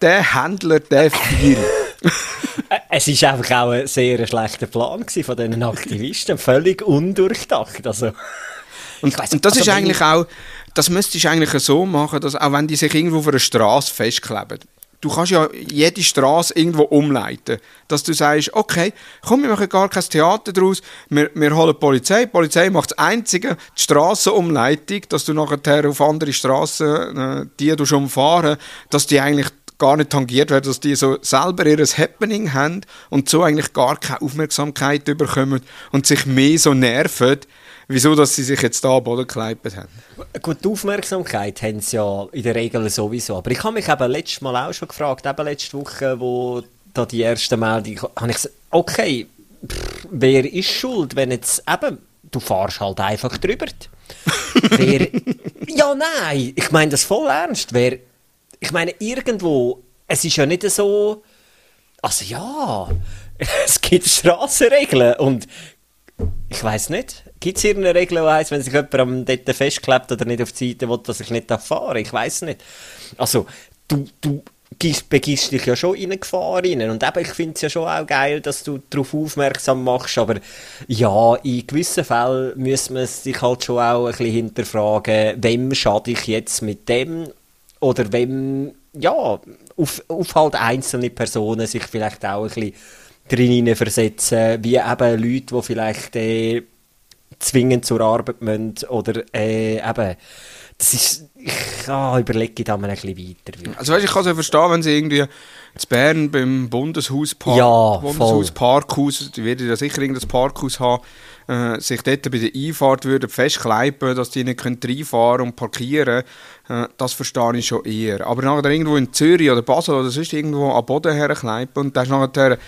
der Händler, der viel. es war einfach auch ein sehr schlechter Plan von diesen Aktivisten, völlig undurchdacht. Also, und, weiss, und das also ist eigentlich auch, das müsstest du eigentlich so machen, dass auch wenn die sich irgendwo auf einer Straße festkleben, du kannst ja jede Straße irgendwo umleiten. Dass du sagst, okay, komm, wir machen gar kein Theater daraus, wir, wir holen die Polizei, die Polizei macht das Einzige, die Strassenumleitung, dass du nachher auf andere Straßen, äh, die du schon umfahren, dass die eigentlich gar nicht tangiert werden, dass die so selber ihr Happening haben und so eigentlich gar keine Aufmerksamkeit bekommen und sich mehr so nerven, wieso dass sie sich jetzt da am Boden gekleibt haben. Gut, die Aufmerksamkeit haben sie ja in der Regel sowieso. Aber ich habe mich eben letztes Mal auch schon gefragt, eben letzte Woche, wo da die erste Meldung, habe ich gesagt, okay, pff, wer ist schuld, wenn jetzt eben, du fahrst halt einfach drüber. wer, ja, nein, ich meine das voll ernst. Wer, ich meine, irgendwo, es ist ja nicht so, also ja, es gibt Straßenregeln und ich weiß nicht. Gibt es irgendeine Regel, die heisst, wenn sich jemand am dort festklebt oder nicht auf die Seite will, dass ich nicht fahren darf? Ich weiß nicht. Also, du, du begibst dich ja schon in eine Gefahr rein. Und eben, ich finde es ja schon auch geil, dass du darauf aufmerksam machst. Aber ja, in gewissen Fällen muss man sich halt schon auch ein bisschen hinterfragen, wem schade ich jetzt mit dem? Oder wem, ja, auf, auf halt einzelne Personen sich vielleicht auch ein bisschen drin versetzen, wie eben Leute, die vielleicht äh, zwingend zur Arbeit müssen oder äh, eben, das ist, ich ah, überlege da mal ein bisschen weiter. Also weißt, ich kann es ja verstehen, wenn sie irgendwie in Bern beim Bundeshauspark, ja, Bundeshaus Parkhaus, die werden ja sicher irgendein Parkhaus haben, äh, sich dort bei der Einfahrt würden festkleiben, dass die nicht reinfahren und parkieren äh, das verstehe ich schon eher. Aber nachher irgendwo in Zürich oder Basel oder sonst irgendwo am Boden herkleiben und dann ist nachher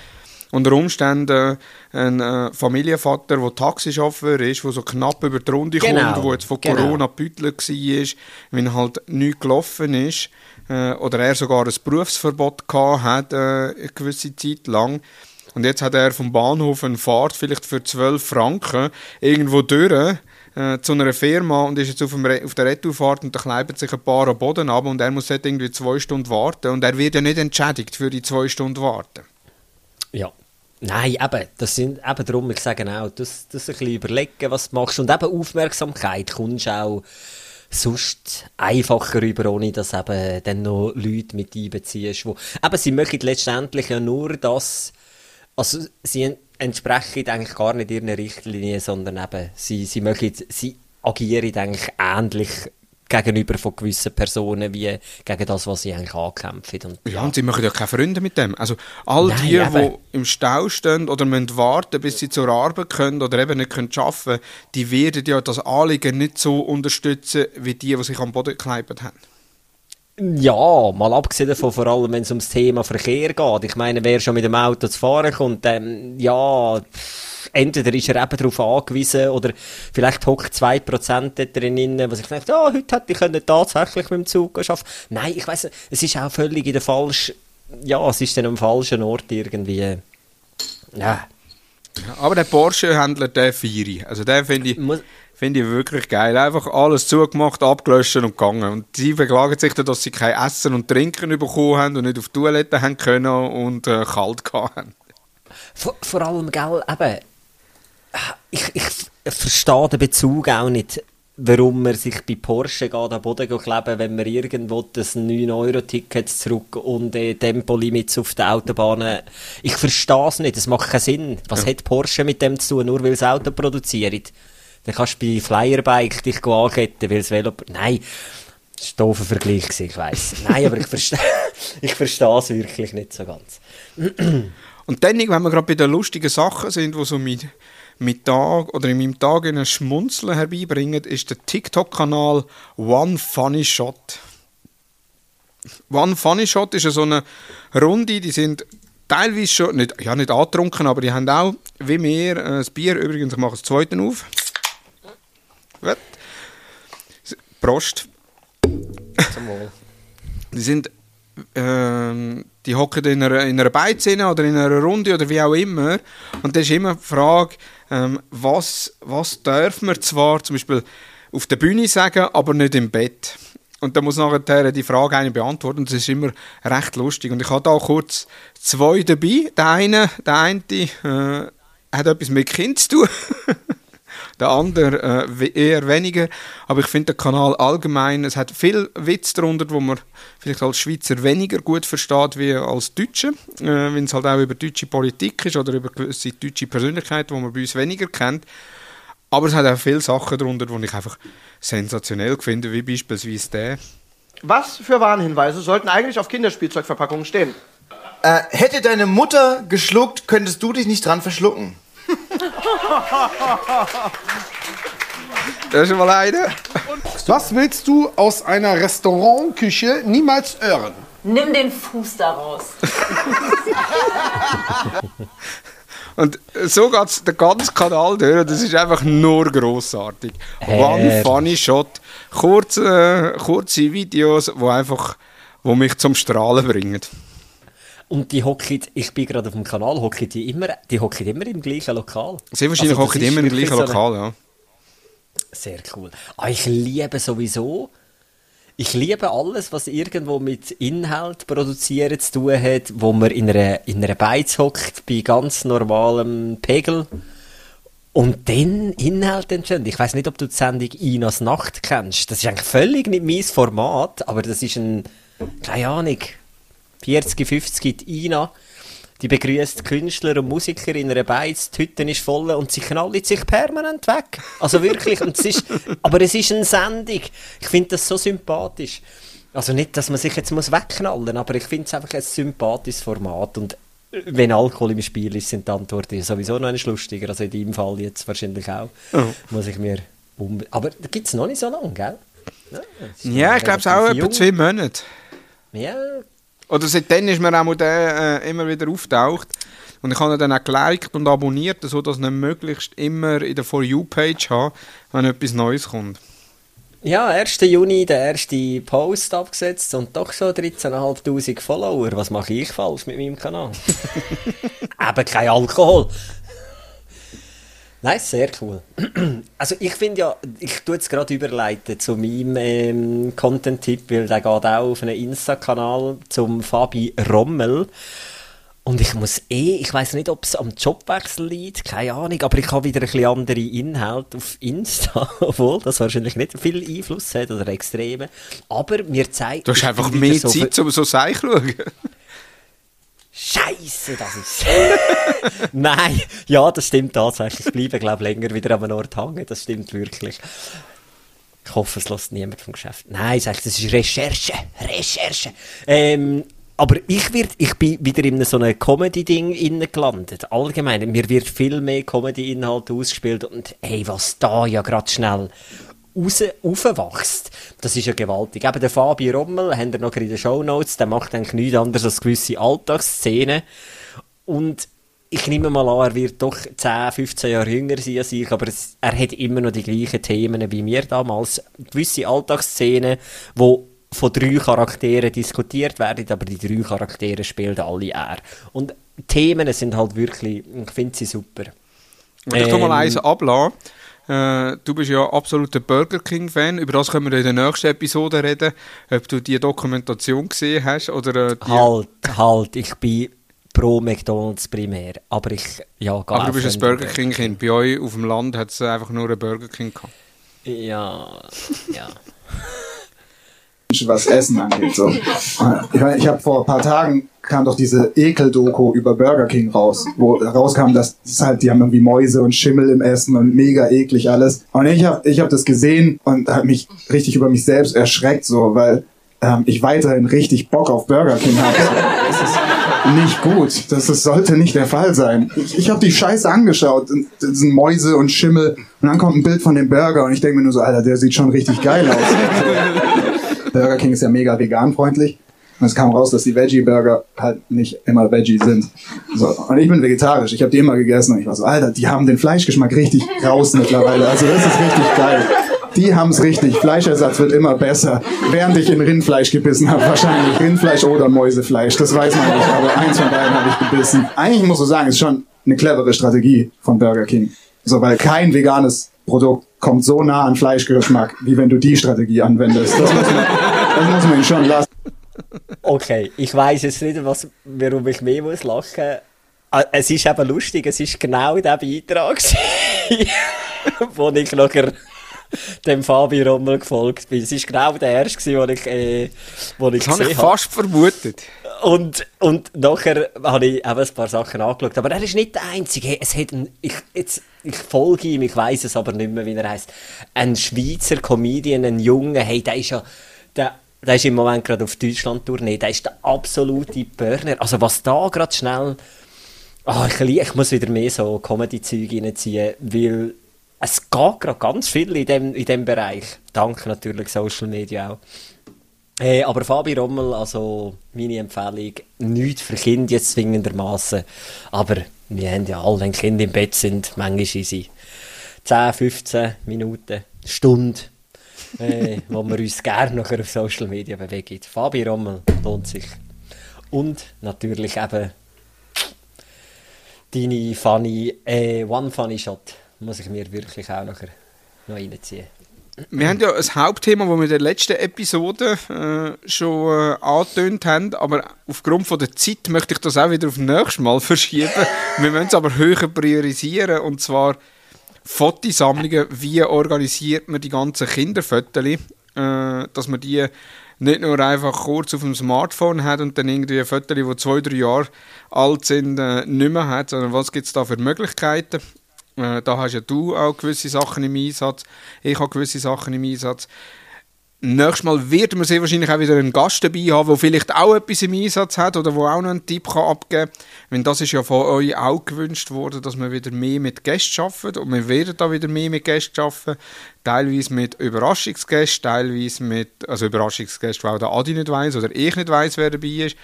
unter Umständen ein äh, Familienvater, der Taxichauffeur ist, der so knapp über die Runde Genau, kommt, der jetzt von genau. Corona gebüttelt war, wenn halt nichts gelaufen ist äh, oder er sogar ein Berufsverbot gehabt hat, äh, eine gewisse Zeit lang. Und jetzt hat er vom Bahnhof eine Fahrt vielleicht für 12 Franken irgendwo durch äh, zu einer Firma und ist jetzt auf, Re auf der Retourfahrt und da kleiben sich ein paar am Boden ab und er muss dort irgendwie zwei Stunden warten und er wird ja nicht entschädigt für die zwei Stunden warten. Ja. Nein, eben, das sind eben darum, ich sage auch, das, das ein bisschen überlegen, was du machst. Und eben Aufmerksamkeit kommst auch sonst einfacher rüber, ohne dass eben dann noch Leute mit einbeziehst. Wo, eben, sie möchten letztendlich ja nur das, also sie en- entsprechen eigentlich gar nicht ihren Richtlinien, sondern eben, sie, sie möchten, sie agieren eigentlich ähnlich gegenüber von gewissen Personen wie gegen das, was sie eigentlich ankämpfen. Und Ja, und sie machen ja keine Freunde mit dem. Also all Nein, die, eben. die im Stau stehen oder müssen warten, bis sie zur Arbeit können oder eben nicht können arbeiten können, die werden ja das Anliegen nicht so unterstützen, wie die, die sich am Boden gekleibt haben. Ja, mal abgesehen davon, vor allem wenn es ums Thema Verkehr geht. Ich meine, wer schon mit dem Auto zu fahren kommt, ähm, ja, pff, entweder ist er eben darauf angewiesen oder vielleicht hockt 2% dort drin, was ich denke, ja, heute hätte ich können tatsächlich mit dem Zug arbeiten. Nein, ich weiss, es ist auch völlig in der falschen, ja, es ist dann am falschen Ort irgendwie. Ja, Aber der Porsche-Händler, der feiere. Also den finde ich, finde ich wirklich geil. Einfach alles zugemacht, abgelöscht und gegangen. Und sie beklagen sich dann, dass sie kein Essen und Trinken bekommen haben und nicht auf die Toilette haben können und äh, kalt haben. Vor, vor allem, gell, eben, ich, ich verstehe den Bezug auch nicht, warum man sich bei Porsche geht, am Boden kleben, wenn man irgendwo das 9-Euro-Ticket zurück und äh, Tempolimits auf der Autobahn. Ich verstehe es nicht, es macht keinen Sinn. Was hat Porsche mit dem zu tun, nur weil es Auto produziert? Dann kannst du bei Flyerbike dich anketten, weil es Velo... Nein, das war ein Vergleich, gewesen, ich weiss. Nein, aber ich verstehe ich verstehe es wirklich nicht so ganz. Und dann, wenn wir gerade bei den lustigen Sachen sind, die so mit, mit Tag oder in meinem Tag ein Schmunzeln herbeibringen, ist der TikTok-Kanal One Funny Shot. One Funny Shot ist so eine Runde, die sind teilweise schon, nicht, ja nicht angetrunken, aber die haben auch, wie wir, äh, das Bier, übrigens, ich mache das zweite auf. Gut. Prost. Zum Wohl. Die sind, ähm, die hocken in einer, in einer Beizene oder in einer Runde oder wie auch immer. Und da ist immer die Frage, ähm, was, was darf man zwar zum Beispiel auf der Bühne sagen, aber nicht im Bett. Und da muss nachher die Frage eine beantworten. Das ist immer recht lustig. Und ich habe da kurz zwei dabei. Der eine, der eine äh, hat etwas mit Kind zu tun. Der andere äh, eher weniger. Aber ich finde den Kanal allgemein, es hat viel Witz darunter, wo man vielleicht als Schweizer weniger gut versteht wie als Deutsche. Äh, Wenn es halt auch über deutsche Politik ist oder über gewisse deutsche Persönlichkeiten, die man bei uns weniger kennt. Aber es hat auch viele Sachen darunter, die ich einfach sensationell finde, wie beispielsweise der. Was für Warnhinweise sollten eigentlich auf Kinderspielzeugverpackungen stehen? Äh, hätte deine Mutter geschluckt, könntest du dich nicht dran verschlucken. Das ist mal einer. Was willst du aus einer Restaurantküche niemals hören? Nimm den Fuß da raus. Und so geht es den ganzen Kanal durch. Das ist einfach nur grossartig. One Herr. funny shot. Kurze, kurze Videos, wo einfach wo mich zum Strahlen bringen. Und die hocken, ich bin gerade auf dem Kanal, hocken die immer, die hocken immer im gleichen Lokal. Sehr wahrscheinlich Also, das immer im gleichen so Lokal, ja. Sehr cool. Ah, ich liebe sowieso, ich liebe alles, was irgendwo mit Inhalt produzieren zu tun hat, wo man in einer, in einer Beiz hockt, bei ganz normalem Pegel. Und dann Inhalt entstehen. Ich weiß nicht, ob du die Sendung Inas Nacht kennst. Das ist eigentlich völlig nicht mein Format, aber das ist ein, keine Ahnung, 40, 50 die Ina. Die begrüßt Künstler und Musiker in einer Beiz, die Hütte ist voll und sie knallt sich permanent weg. Also wirklich. Und es ist, aber es ist eine Sendung. Ich finde das so sympathisch. Also nicht, dass man sich jetzt muss wegknallen muss, aber ich finde es einfach ein sympathisches Format. Und wenn Alkohol im Spiel ist, sind die Antworten sowieso noch ein lustiger. Also in deinem Fall jetzt wahrscheinlich auch. Muss ich mir um... Aber da gibt es noch nicht so lange, gell? Ja, Ja, ich glaube es auch etwa zwei Monate. Ja, Oder seitdem ist mir auch der äh, immer wieder auftaucht. Und ich habe ihn dann auch geliked und abonniert, sodass ich ihn möglichst immer in der For You-Page habe, wenn etwas Neues kommt. Ja, 1. Juni der erste Post abgesetzt und doch schon 13.500 Follower. Was mache ich falsch mit meinem Kanal? Eben kein Alkohol. Nein, sehr cool. Also ich finde ja, ich tue jetzt gerade überleiten zu meinem ähm, Content-Tipp, weil der geht auch auf einen Insta-Kanal zum Fabi Rommel. Und ich muss eh, ich weiß nicht, ob es am Jobwechsel liegt, keine Ahnung, aber ich habe wieder ein bisschen andere Inhalte auf Insta, obwohl das wahrscheinlich nicht viel Einfluss hat oder extreme. Aber mir zeigt... Du hast einfach mehr so Zeit, um so Seich zu schauen. Scheiße, das ist. Nein, ja, das stimmt tatsächlich. Ich bleibe, glaube ich, länger wieder am Ort hängen. Das stimmt wirklich. Ich hoffe, es lässt niemand vom Geschäft. Nein, sag ich, das ist Recherche. Recherche. Ähm, aber ich, werd, ich bin wieder in so einem Comedy-Ding gelandet. Allgemein, mir wird viel mehr Comedy-Inhalt ausgespielt und hey, was da ja gerade schnell raus, aufwächst, das ist ja gewaltig. Eben der Fabi Rommel, haben wir noch in den Shownotes, der macht eigentlich nichts anderes als gewisse Alltagsszenen. Und ich nehme mal an, er wird doch 10, 15 Jahre jünger sein als ich, aber es, er hat immer noch die gleichen Themen wie mir damals. Gewisse Alltagsszenen, wo von drei Charakteren diskutiert werden, aber die drei Charaktere spielen alle er. Und Themen sind halt wirklich, ich finde sie super. Und ich tu mal Ähm, eins ablassen. Äh, du bist ja absoluter Burger King-Fan. Über das können wir in der nächsten Episode reden. Ob du die Dokumentation gesehen hast oder äh, die... Halt, halt, ich bin pro McDonalds primär, aber ich, ja, Aber du bist ein Burger King-Kind. Bei euch auf dem Land hat es einfach nur einen Burger King gehabt. Ja, ja. was Essen angeht. So. Ich, mein, ich habe vor ein paar Tagen kam doch diese Ekel-Doku über Burger King raus, wo rauskam, dass das halt, die haben irgendwie Mäuse und Schimmel im Essen und mega eklig alles. Und ich habe ich hab das gesehen und habe mich richtig über mich selbst erschreckt, so, weil ähm, ich weiterhin richtig Bock auf Burger King habe. So. Das ist nicht gut. Das, das sollte nicht der Fall sein. Ich, ich habe die Scheiße angeschaut. Das sind Mäuse und Schimmel. Und dann kommt ein Bild von dem Burger und ich denke mir nur so, Alter, der sieht schon richtig geil aus. Burger King ist ja mega veganfreundlich. Und es kam raus, dass die Veggie-Burger halt nicht immer Veggie sind. So. Und ich bin vegetarisch. Ich habe die immer gegessen. Und ich war so, Alter, die haben den Fleischgeschmack richtig raus mittlerweile. Also das ist richtig geil. Die haben's richtig. Fleischersatz wird immer besser. Während ich in Rindfleisch gebissen habe, wahrscheinlich Rindfleisch oder Mäusefleisch. Das weiß man nicht. Aber eins von beiden habe ich gebissen. Eigentlich muss ich sagen, ist schon eine clevere Strategie von Burger King. So, weil kein veganes Produkt kommt so nah an Fleischgeschmack, wie wenn du die Strategie anwendest. Das muss man, das muss man ihnen schon lassen. Okay, ich weiß jetzt nicht, was, warum ich mehr muss lachen. Ah, Es ist eben lustig, es ist genau der Beitrag, wo ich nachher dem Fabi Rommel gefolgt bin. Es ist genau der erste, wo ich, äh, wo ich Das habe ich gesehen habe. fast vermutet. Und, und nachher habe ich eben ein paar Sachen angeschaut. Aber er ist nicht der Einzige. Es hat ein, ich, jetzt, ich folge ihm, ich weiß es aber nicht mehr, wie er heißt. Ein Schweizer Comedian, ein Junge, hey, der ist ja, der, der ist im Moment gerade auf Deutschland-Tournee, der ist der absolute Burner. Also was da gerade schnell, Ah, ich, ich muss wieder mehr so Comedy-Zeug reinziehen, weil es geht gerade ganz viel in dem, in dem Bereich. Dank natürlich Social Media auch. Äh, aber Fabi Rommel, also meine Empfehlung, nichts für Kinder jetzt zwingendermaßen. Aber wir haben ja alle, wenn Kinder im Bett sind, manchmal easy. 10, 15 Minuten, Stunde, äh, wo wir uns gerne nachher auf Social Media bewegen. Fabi Rommel lohnt sich. Und natürlich eben deine funny, äh, One Funny Shot muss ich mir wirklich auch nachher noch reinziehen. Wir haben ja ein Hauptthema, das wir in der letzten Episode äh, schon äh, angetönt haben, aber aufgrund von der Zeit möchte ich das auch wieder auf nächstes Mal verschieben. wir müssen es aber höher priorisieren und zwar Fotosammlungen. Wie organisiert man die ganzen Kinderfotos, äh, dass man die nicht nur einfach kurz auf dem Smartphone hat und dann irgendwie Fotos, die zwei, drei Jahre alt sind, äh, nicht mehr hat, sondern was gibt es da für Möglichkeiten? Äh, da hast ja du auch gewisse Sachen im Einsatz. Ich habe gewisse Sachen im Einsatz. Nächstes Mal wird man sehr wahrscheinlich auch wieder einen Gast dabei haben, der vielleicht auch etwas im Einsatz hat oder wo auch noch einen Tipp kann abgeben kann. Weil das ist ja von euch auch gewünscht worden, dass wir wieder mehr mit Gästen arbeiten. Und wir werden da wieder mehr mit Gästen arbeiten. Teilweise mit Überraschungsgästen, teilweise mit, also Überraschungsgästen, weil der Adi nicht weiß oder ich nicht weiß, wer dabei ist.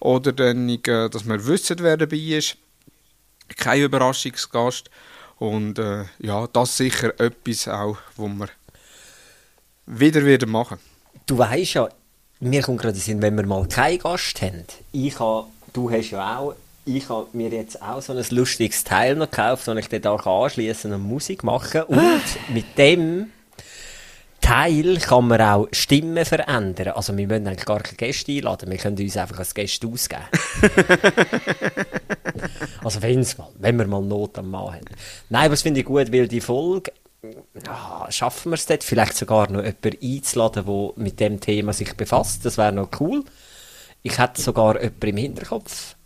Oder dann, äh, dass wir wissen, wer dabei ist. kein Überraschungsgast. Und äh, ja, das ist sicher etwas auch, wo wir wieder wieder machen. Du weißt ja, mir kommt gerade Sinn, wenn wir mal keinen Gast haben. Ich habe, du hast ja auch, ich habe mir jetzt auch so ein lustiges Teil noch gekauft, das ich dann da anschließen und Musik machen Und mit dem Teil kann man auch Stimmen verändern. Also wir müssen eigentlich gar keine Gäste einladen, wir können uns einfach als Gäste ausgeben. also wenn's mal, wenn wir mal Not am Mann haben. Nein, aber das finde ich gut, weil die Folge ja, schaffen wir es dort, vielleicht sogar noch jemanden einzuladen, der mit dem Thema sich befasst. Das wäre noch cool. Ich hätte sogar jemanden im Hinterkopf.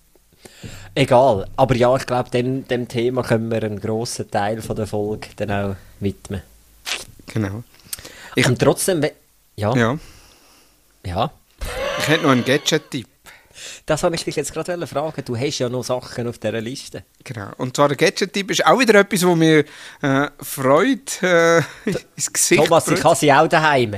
Egal, aber ja, ich glaube, dem, dem Thema können wir einen grossen Teil von der Folge dann auch widmen. Genau. Ich, Und trotzdem, ja, ja, ja, ich hätte noch einen Gadget-Tipp. Das habe ich dich jetzt gerade fragen. Du hast ja noch Sachen auf dieser Liste. Genau. Und zwar der Gadget-Tipp ist auch wieder etwas, wo mir äh, Freude äh, ins Gesicht Thomas, ich bringt. habe sie auch daheim.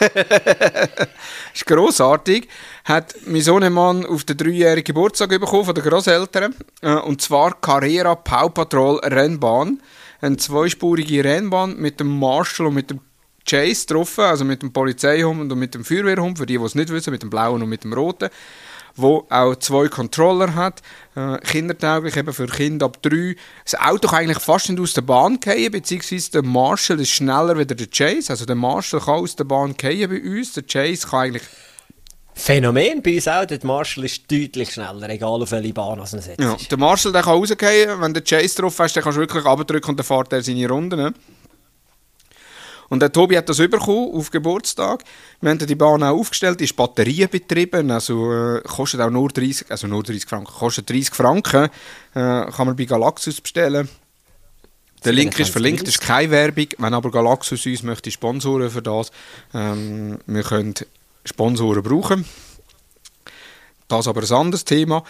ist grossartig. Hat mein Sohnemann auf den dreijährigen Geburtstag bekommen von den Grosseltern. Äh, und zwar Carrera Pau Patrol Rennbahn. Eine zweispurige Rennbahn mit dem Marshall und mit dem Chase drauf, also mit dem Polizeihund und mit dem Feuerwehrhund, für die, die es nicht wissen, mit dem blauen und mit dem roten, wo auch zwei Controller hat, äh, kindertauglich eben für Kinder ab drei. Das Auto kann eigentlich fast nicht aus der Bahn fallen, beziehungsweise der Marshall ist schneller wie der Chase, also der Marshall kann aus der Bahn fallen bei uns, der Chase kann eigentlich Phänomen bei uns auch, der Marshall ist deutlich schneller, egal auf welche Bahn er setzt. Ja, der Marshall der kann rausgehen, wenn der Chase drauf hast, dann kannst du wirklich abdrücken und dann fährt er seine Runden. ne? Und der Tobi hat das bekommen auf Geburtstag. Wir haben die Bahn auch aufgestellt, die ist batteriebetrieben, also äh, kostet auch nur 30, also nur 30 Franken, kostet 30 Franken, äh, kann man bei Galaxus bestellen. Der Link ist verlinkt, das ist keine Werbung. Wenn aber Galaxus uns möchte sponsoren für das, ähm, wir können Sponsoren brauchen. Das ist aber ein anderes Thema.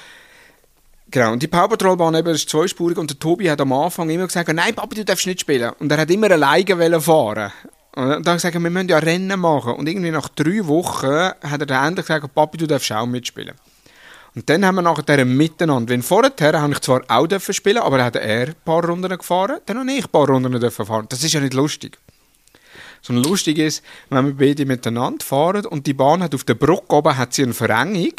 Genau, und die Power Patrol Bahn eben ist zweispurig und der Tobi hat am Anfang immer gesagt, nein Papi, du darfst nicht spielen. Und er hat immer alleine fahren. Und dann hat er gesagt, wir müssen ja Rennen machen. Und irgendwie nach drei Wochen hat er dann endlich gesagt, Papi, du darfst auch mitspielen. Und dann haben wir nachher miteinander, wenn vorher habe ich zwar auch dürfen spielen, aber dann hat er ein paar Runden gefahren, dann habe ich ein paar Runden dürfen fahren. Das ist ja nicht lustig. Sondern lustig ist, wenn wir beide miteinander fahren und die Bahn hat auf der Brücke oben hat sie eine Verengung,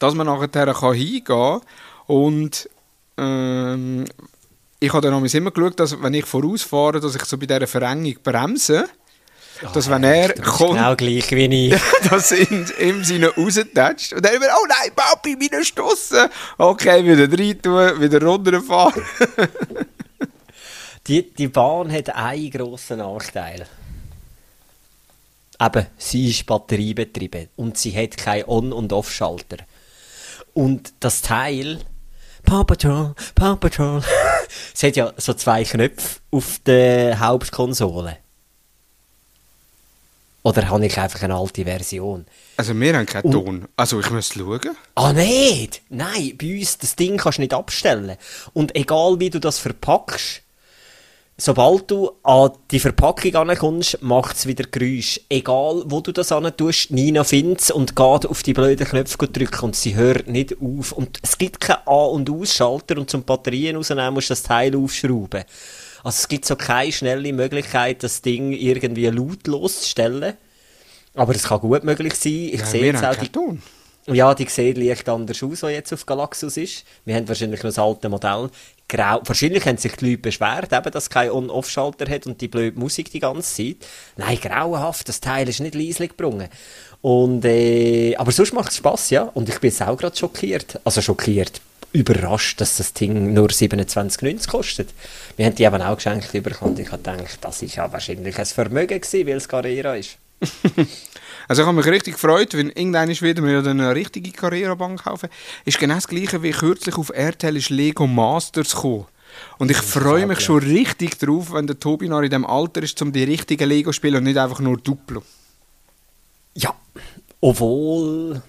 dass man nachher kann hingehen kann und ähm, ich habe dann immer geschaut, dass wenn ich vorausfahre, dass ich so bei dieser Verengung bremse, dass wenn er Du bist kommt, Genau gleich wie ich. dass in, im Sinne raustatscht. Und dann immer, oh nein, Papi, meine Stossen. Okay, wieder rein tun, wieder runterfahren. Die, die Bahn hat einen grossen Nachteil. Eben, sie ist batteriebetrieben und sie hat keinen On- und Off-Schalter. Und das Teil, Paw Patrol, Paw Patrol, es hat ja so zwei Knöpfe auf der Hauptkonsole. Oder habe ich einfach eine alte Version? Also wir haben keinen Ton. Also ich muss schauen. Ah, nicht! Nein, bei uns, das Ding kannst du nicht abstellen. Und egal wie du das verpackst, sobald du an die Verpackung ankommst, macht es wieder Geräusch. Egal wo du das tust, Nina findet und geht auf die blöden Knöpfe drücken und sie hört nicht auf. Und es gibt keinen An- und Ausschalter und zum Batterien rausnehmen musst du das Teil aufschrauben. Also es gibt so keine schnelle Möglichkeit, das Ding irgendwie lautlos zu stellen. Aber es kann gut möglich sein. Ich Ja, sehe jetzt auch die Ton. Ja, die sieht leicht anders aus, was jetzt auf Galaxus ist. Wir haben wahrscheinlich noch das alte Modell. Grau. Wahrscheinlich haben sich die Leute beschwert, eben, dass es keinen On-Off-Schalter hat und die blöde Musik die ganze Zeit. Nein, grauenhaft, das Teil ist nicht leislich gebrungen. Und, äh, aber sonst macht es Spass, ja. Und ich bin jetzt auch gerade schockiert. Also schockiert, überrascht, dass das Ding nur 27,90 kostet. Wir haben die eben auch geschenkt bekommen und ich habe gedacht, das ist ja wahrscheinlich ein Vermögen weil es Carrera ist. Also ich habe mich richtig gefreut, wenn irgendwann wieder mir eine richtige Karrierebank kaufen. Ist genau das gleiche wie kürzlich auf RTL ist Lego Masters gekommen. Und ich freue mich schon richtig drauf, wenn der Tobi noch in dem Alter ist, um die richtigen Lego zu spielen und nicht einfach nur Duplo. Ja, obwohl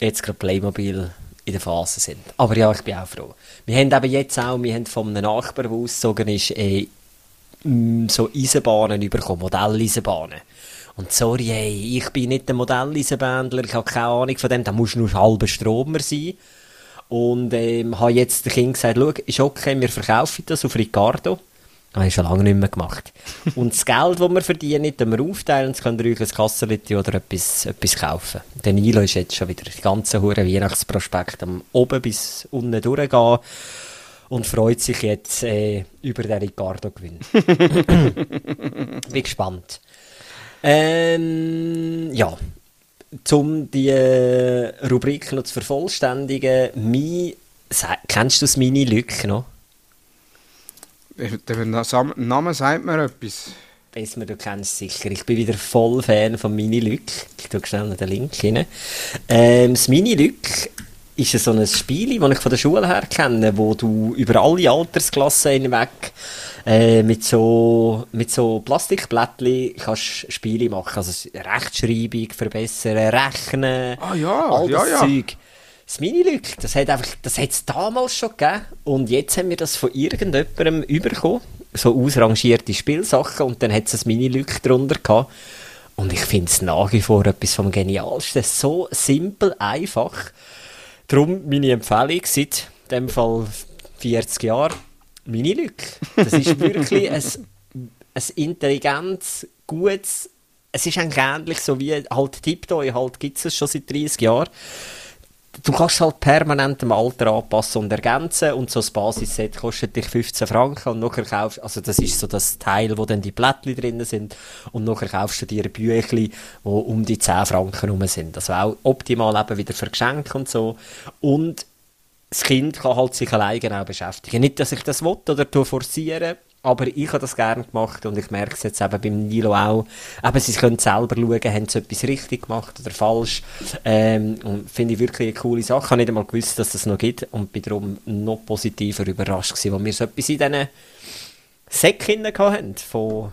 jetzt gerade Playmobil in der Phase sind. Aber ja, ich bin auch froh. Wir haben eben jetzt auch, wir haben von einem Nachbar, der ausgezogen ist, äh, mm, so Eisenbahnen bekommen, Modelleisenbahnen. Und sorry, ey, ich bin nicht der Modelleisenbahndler, ich habe keine Ahnung von dem, da musst du nur halber Stromer sein. Und ähm, habe jetzt den Kind gesagt, schau, ist okay, wir verkaufen das auf Ricardo. Das habe ich schon lange nicht mehr gemacht. Und das Geld, das wir verdienen, tun wir aufteilen, das könnt ihr euch ein Kassenlitti oder etwas, etwas kaufen. Der Nilo ist jetzt schon wieder die ganze hure Weihnachtsprospekt am oben bis unten durchgehen und freut sich jetzt äh, über den Ricardo-Gewinn. Bin gespannt. Ähm, ja, um die äh, Rubrik noch zu vervollständigen, mein, kennst du das Mini-Lück noch? Der Nam- Name sagt mir etwas. Besser, du kennst es sicher. Ich bin wieder voll Fan von Mini-Lück. Ich tue schnell noch den Link rein. Ähm, das Mini-Lück ist so ein Spiel, das ich von der Schule her kenne, wo du über alle Altersklassen hinweg äh, mit so, mit so Plastikblättchen kannst Spiele machen. Also Rechtschreibung verbessern, rechnen, Ah ja, all ja, das ja. Zeug. Das Mini-Lück, das hat einfach, das hat es damals schon gegeben. Und jetzt haben wir das von irgendjemandem überkommen. So ausrangierte Spielsachen. Und dann hat es ein Mini-Lück drunter gehabt. Und ich finde es nach wie vor etwas vom Genialsten. So simpel, einfach. Darum meine Empfehlung seit dem Fall 40 Jahren. Mini-Lück. Das ist wirklich ein, ein intelligentes, gutes, es ist eigentlich ähnlich so wie halt Tiptoy, halt gibt es schon seit 30 Jahren du kannst halt permanent dem Alter anpassen und ergänzen und so ein Basisset kostet dich 15 Franken und nachher kaufst, also das ist so das Teil, wo dann die Blättchen drin sind und nachher kaufst du dir Büchli, wo um die 10 Franken rum sind. Also auch optimal eben wieder für Geschenke und so und das Kind kann halt sich alleine auch beschäftigen. Nicht, dass ich das will oder tue forcieren, aber ich habe das gerne gemacht und ich merke es jetzt eben beim Nilo auch. Eben, sie können selber schauen, haben sie etwas richtig gemacht oder falsch. Ähm, und finde ich wirklich eine coole Sache. Ich habe nicht einmal gewusst, dass das noch gibt und bin darum noch positiver überrascht gewesen, weil wir so etwas in diesen Säcken hatten von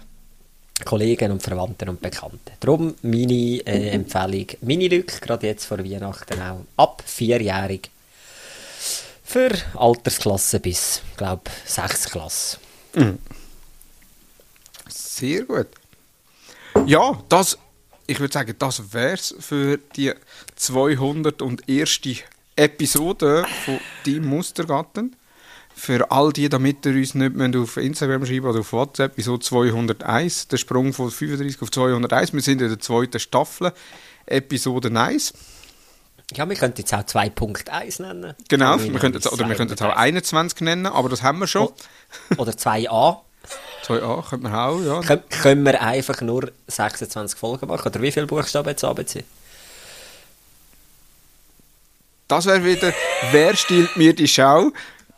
Kollegen und Verwandten und Bekannten. Darum meine äh, Empfehlung, Mini-Lück, gerade jetzt vor Weihnachten auch, ab vierjährig. Für Altersklasse bis, glaube ich, 6. Klasse. Sehr gut. Ja, das, ich würde sagen, das wär's für die 201. Episode von Team Mustergatten. Für all die, damit ihr uns nicht mehr auf Instagram schreiben oder auf WhatsApp, wieso 201, der Sprung von 35 auf 201. Wir sind in der zweiten Staffel, Episode 1. Ja, wir könnten jetzt auch 2.1 nennen. Genau, wir könnten jetzt, oder wir könnten jetzt auch 21 nennen, aber das haben wir schon. Oder 2a. 2a könnte man auch, ja. Kön können wir einfach nur 26 Folgen machen? Oder wie viele Buchstaben jetzt ABC? Das wäre wieder, wer stiehlt mir die Schau?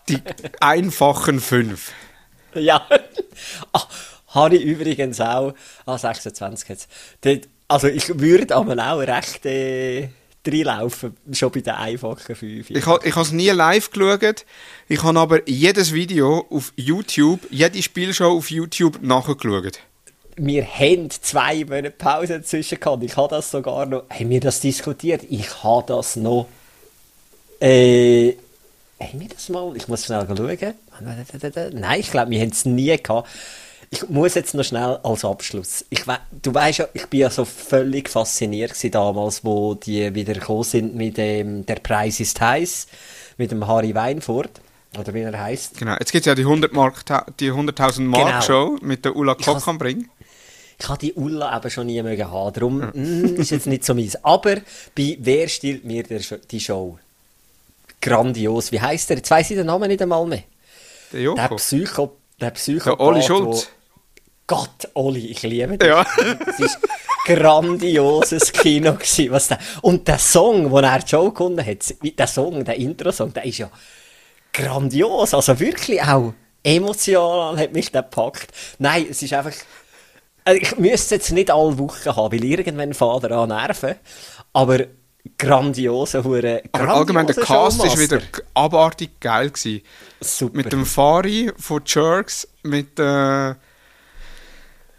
Die einfachen fünf. Ja. ah, habe ich übrigens auch. Ah, 26 jetzt. Also ich würde aber auch recht äh, reinlaufen, schon bei den einfachen 5. Ich habe es nie live geschaut. Ich habe aber jedes Video auf YouTube, jede Spielshow auf YouTube nachgeschaut. wir haben zwei Monate Pause dazwischen gehabt. Ich habe das sogar noch. Haben wir das diskutiert? Ich habe das noch. Äh. Haben wir das mal? Ich muss schnell schauen. Nein, ich glaube, wir haben es nie gehabt. Ich muss jetzt noch schnell als Abschluss. Ich we du weißt ja, ich bin ja so völlig fasziniert damals, wo die wieder gekommen sind mit dem Der Preis ist heiß, mit dem Harry Weinfurt. Oder wie er heißt. Genau. Jetzt gibt es ja die 100 Mark, die 100.000 Mark Genau. Show mit der Ulla Koch am Bring. Ich habe die Ulla eben schon nie mögen haben, darum mm, ist jetzt nicht so meins. Aber bei Wer stiehlt mir der die Show? Grandios. Wie heißt der? Jetzt weiss ich den Namen nicht einmal mehr. Der Der Joko. Psycho... Der Psycho... Der Oli Schulz. Gott, Oli, ich liebe dich. Ja. Das ist grandioses Kino gewesen, was der... Und der Song, den er Show gefunden hat, der Song, der Intro-Song, der ist ja grandios. Also wirklich auch emotional hat mich der gepackt. Nein, es ist einfach... Also ich müsste es jetzt nicht alle Wochen haben, weil irgendwann fährt er an Nerven. Aber grandiose Hure. Aber allgemein, der Cast ist wieder abartig geil gewesen. Super. Mit dem Fari von Jerks, mit äh,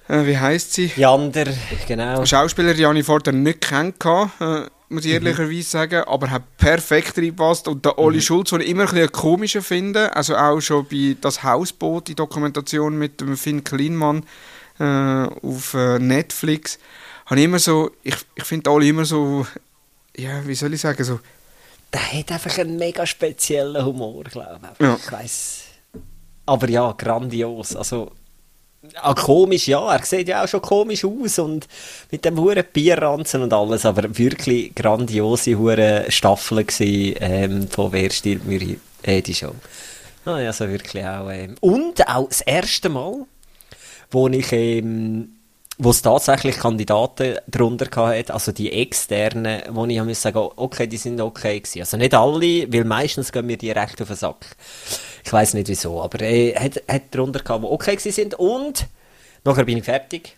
äh, wie heißt sie? Jander, genau. Schauspieler, die ich vorher nicht kennengelernt, äh, muss ich ehrlicherweise sagen, aber hat perfekt reingepasst. Und der Oli Schulz, den ich immer ein bisschen komischer finde, also auch schon bei «Das Hausboot», die Dokumentation mit dem Finn Kleinmann äh, auf äh, Netflix, habe ich immer so, ich, ich finde Oli immer so, ja, wie soll ich sagen, so der hat einfach einen mega speziellen Humor, glaube ich. Ja. Ich weiss. Aber ja, grandios. Also, ah, komisch, ja, er sieht ja auch schon komisch aus und mit dem huren Bierranzen und alles, aber wirklich grandiose hure Staffeln gsi ähm, von Wer stiehlt mir äh, die Show. Ah, also wirklich auch. Ähm, und auch das erste Mal, wo ich ähm, wo es tatsächlich Kandidaten darunter hatte, also die externen, wo ich muss sagen, okay, die sind okay gewesen. Also nicht alle, weil meistens gehen mir die recht auf den Sack. Ich weiß nicht wieso, aber er hat, hat darunter gehabt, die okay gewesen sind und nachher bin ich fertig.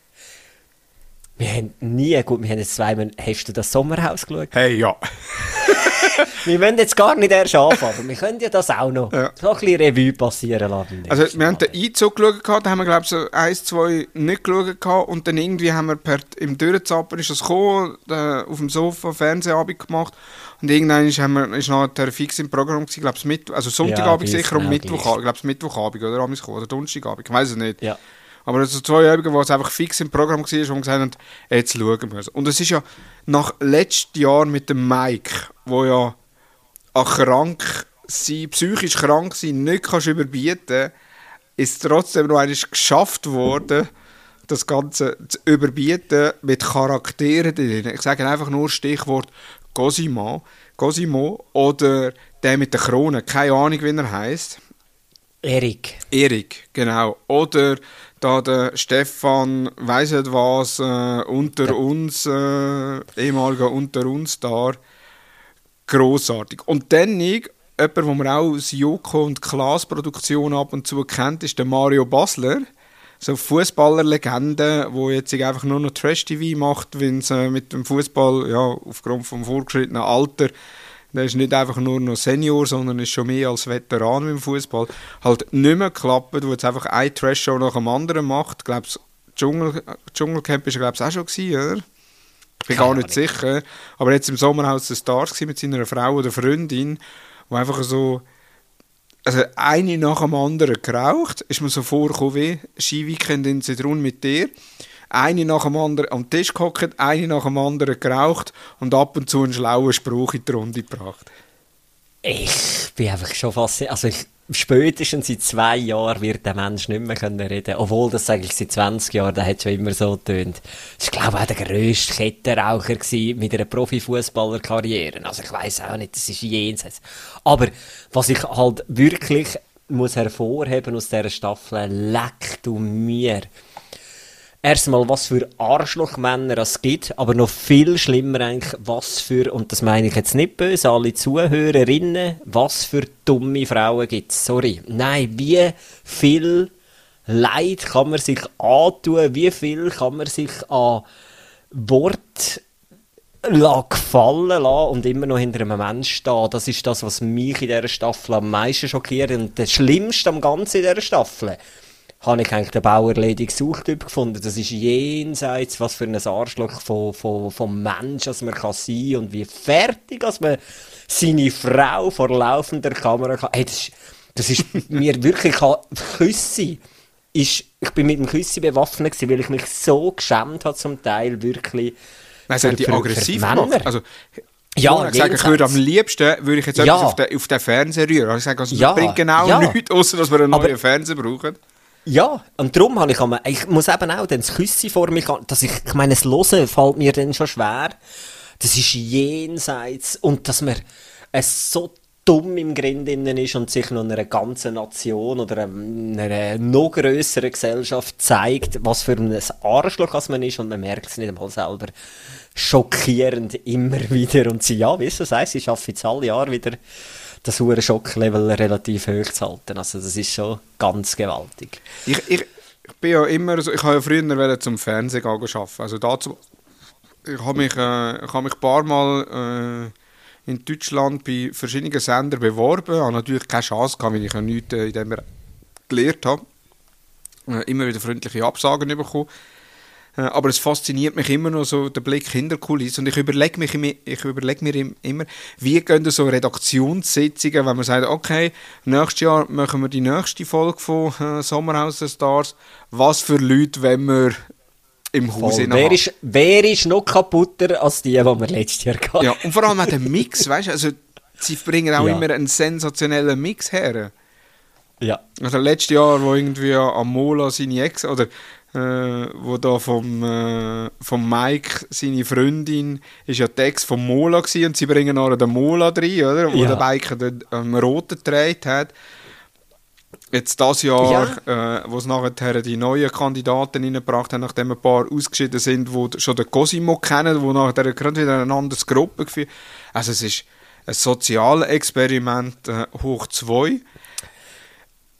Wir haben nie, gut, wir haben jetzt zweimal, hast du das Sommerhaus geschaut? Hey, ja. Wir wollen jetzt gar nicht erst anfangen, aber wir können ja das auch noch Ja. so ein bisschen Revue passieren lassen. Also, wir haben den Einzug geschaut, da haben wir, glaube ich, so eins, zwei nicht geschaut und dann irgendwie haben wir per, im Durchzappen ist das gekommen, auf dem Sofa Fernsehabend gemacht und irgendwann haben wir, ist nachher fix im Programm gewesen, glaube ich, Mittwoch, also Sonntagabend uns sicher und Mittwoch, gleich. ich glaube Mittwochabend oder oder Donnerstagabend, ich weiß es nicht. Ja. Aber so zwei Übungen, wo es einfach fix im Programm war, wir gesagt haben, jetzt schauen wir es. Und es ist ja nach letztem Jahr mit dem Mike, wo ja an krank sein, psychisch krank sein nicht kannst überbieten, ist trotzdem noch einmal geschafft worden, das Ganze zu überbieten mit Charakteren drin. Ich sage einfach nur Stichwort Cosimo, Cosimo oder der mit der Krone, keine Ahnung, wie er heißt. Erik. Erik, genau. Oder da der Stefan, weiss nicht was, äh, unter uns, äh, ehemaliger unter uns da, großartig. Und dann jemand, wo man auch aus Joko und Klaas Produktion ab und zu kennt, ist der Mario Basler. So Fußballerlegende, wo jetzt einfach nur noch Trash-TV macht, wenn es äh, mit dem Fußball, ja, aufgrund vom vorgeschrittenen Alter, der ist nicht einfach nur noch Senior, sondern ist schon mehr als Veteran im Fußball, halt nicht mehr klappt, wo jetzt einfach ein Trash-Show nach dem anderen macht. Ich glaube, Dschungel, Dschungelcamp er, glaube ich, auch schon gewesen, oder? Ich bin gar nicht sicher. Aber jetzt im Sommerhaus der Stars mit seiner Frau oder Freundin, wo einfach so also eine nach dem anderen geraucht, ist mir so vorgekommen wie Skiweekend in Zedrun mit dir. Eine nach dem anderen am Tisch gehockt, eine nach dem anderen geraucht und ab und zu einen schlauen Spruch in die Runde gebracht. Ich bin einfach schon fast, also ich, spätestens seit zwei Jahren wird der Mensch nicht mehr können reden. Obwohl das eigentlich seit 20 Jahren, der hat schon immer so. Das war, glaube ich, auch der grösste Kettenraucher gewesen mit einer Profifußballerkarriere. Also ich weiß auch nicht, das ist jenseits. Aber was ich halt wirklich muss hervorheben aus dieser Staffel, leck du mir. Erstmal, was für Arschlochmänner es gibt, aber noch viel schlimmer eigentlich, was für, und das meine ich jetzt nicht böse, alle Zuhörerinnen, was für dumme Frauen gibt es. Sorry. Nein, wie viel Leid kann man sich antun, wie viel kann man sich an Wort gefallen lassen und immer noch hinter einem Menschen stehen. Das ist das, was mich in dieser Staffel am meisten schockiert. Und das Schlimmste am Ganzen in dieser Staffel habe ich eigentlich den Bauerledig Suchtyp gefunden. Das ist jenseits, was für ein Arschloch von, von, vom Mensch als man kann sein und wie fertig, als man seine Frau vor laufender Kamera kann. Hey, das ist, das ist mir wirklich Küsse. Ist, ich bin mit dem Küsse bewaffnet gewesen, weil ich mich so geschämt habe zum Teil, wirklich. Nein, es hat die aggressiv gemacht. Also, Ja, ja, ich sage, ich würde am liebsten würde ich jetzt Ja. etwas auf den, auf den Fernseher rühren. Also Ich sage, also, Ja, das bringt genau ja. nichts, außer dass wir einen Aber- neuen Fernseher brauchen. Ja, und darum habe ich, einmal- ich muss eben auch dann das Küsse vor mich, an- dass ich, ich meine, das Hören fällt mir dann schon schwer. Das ist jenseits und dass man es so dumm im Grind innen ist und sich noch einer ganzen Nation oder einer noch größeren Gesellschaft zeigt, was für ein Arschloch man ist und man merkt es nicht einmal selber. Schockierend immer wieder und sie, ja, du sagst, sie schaffen jetzt alle Jahre wieder das hohe Schocklevel relativ hoch zu halten. Also das ist schon ganz gewaltig. Ich, ich, ich bin ja immer so, ich habe ja früher zum Fernsehen arbeiten. Also dazu, ich habe mich, äh, ich habe mich ein paar Mal äh, in Deutschland bei verschiedenen Sendern beworben, habe natürlich keine Chance gehabt, weil ich ja nichts äh, in dem gelernt habe. Äh, immer wieder freundliche Absagen bekommen. Äh, Aber es fasziniert mich immer noch so der Blick hinter Kulissen. Und ich überlege mich ich überlege mir im- immer, wie gehen so Redaktionssitzungen, wenn man sagt, okay, nächstes Jahr machen wir die nächste Folge von äh, Sommerhaus der Stars. Was für Leute wollen wir im Haus Wer ist, wer ist noch kaputter als die, die wir letztes Jahr hatten? Ja, und vor allem auch der Mix, weißt du, also sie bringen auch Ja. immer einen sensationellen Mix her. Ja. Also letztes Jahr, wo irgendwie am Mola seine Ex oder äh, wo da vom, äh, vom Mike seine Freundin ist ja die Ex vom Mola gsi und sie bringen nachher den Mola rein, oder? Wo Ja. der Mike den ähm, roten gedreht hat. Jetzt das Jahr, äh, wo es nachher die neuen Kandidaten reingebracht haben, nachdem ein paar ausgeschieden sind, die schon den Cosimo kennen, wo nachher gerade wieder eine andere Gruppe geführt Also es ist ein Sozialexperiment äh, hoch zwei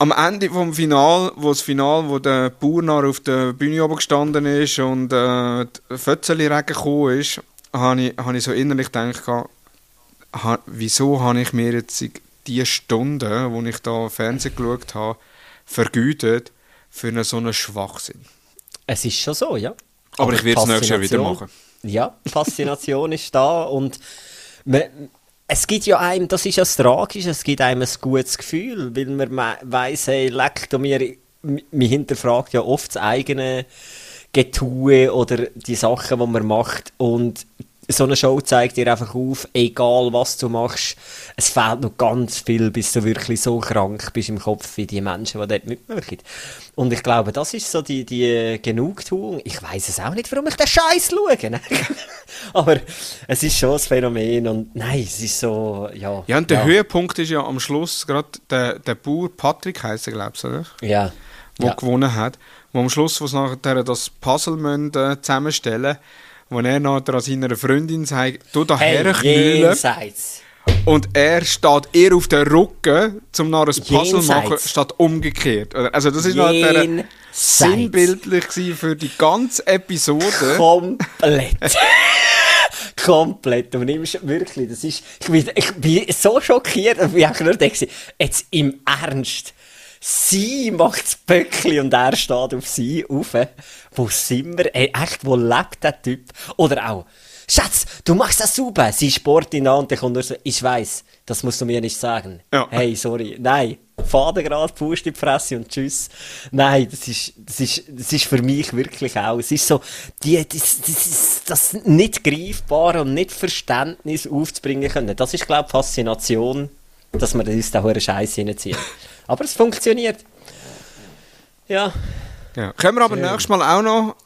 am Ende vom Final, wo das Final, wo der Bauer auf der Bühne oben gestanden ist und äh, die Fötzeli-Regen gekommen ist, habe ich, hab ich so innerlich gedacht, ha, wieso habe ich mir jetzt die Stunden, wo ich da Fernsehen geschaut habe, vergütet für einen so einen Schwachsinn. Es ist schon so, ja. Aber ich die werde es nächstes Jahr wieder machen. Ja, Faszination ist da und man, es gibt ja einem, das ist ja das Tragische, es gibt einem ein gutes Gefühl, weil man weiss, hey, leck, da mir, man hinterfragt ja oft das eigene Getue oder die Sachen, die man macht und so eine Show zeigt dir einfach auf, egal was du machst, es fehlt noch ganz viel, bis du wirklich so krank bist im Kopf wie die Menschen, die dort mitmachen. Und ich glaube, das ist so die, die Genugtuung. Ich weiß es auch nicht, warum ich den Scheiß schaue. ne? Aber es ist schon ein Phänomen und nein, es ist so, ja. Ja, und der ja, Höhepunkt ist ja am Schluss gerade der, der Bauer Patrick heisst er, glaubst du, oder? Ja. wo ja. gewonnen hat. Wo am Schluss, wo sie nachher das Puzzle müssen, äh, zusammenstellen wo er nachher an seiner Freundin sagt, du da Hey, jenseits. Und er steht ihr auf den Rücken, um nach ein Puzzle Jenseits. machen, statt umgekehrt. Also das ist nachher Jenseits. sinnbildlich für die ganze Episode. Komplett. Komplett. Du nimmst wirklich, das ist, ich bin, ich bin so schockiert, und ich habe nur gedacht, jetzt im Ernst. Sie macht das Böckli und er steht auf sie rauf. Wo sind wir? Ey, echt, wo lebt der Typ? Oder auch, Schatz, du machst das super. Sie Sport in und der kommt nur so, ich weiß, das musst du mir nicht sagen. Ja. Hey, sorry. Nein. Faden gerade, Fuß in die Fresse und tschüss. Nein, das ist, das ist, das ist für mich wirklich auch. Es ist so, die, das, das, ist das nicht greifbare und nicht Verständnis aufzubringen können. Das ist, glaube ich, Faszination, dass wir uns da hohen Scheiß hineinziehen. Aber es funktioniert. Ja. Ja. Können wir aber nächstes Mal auch noch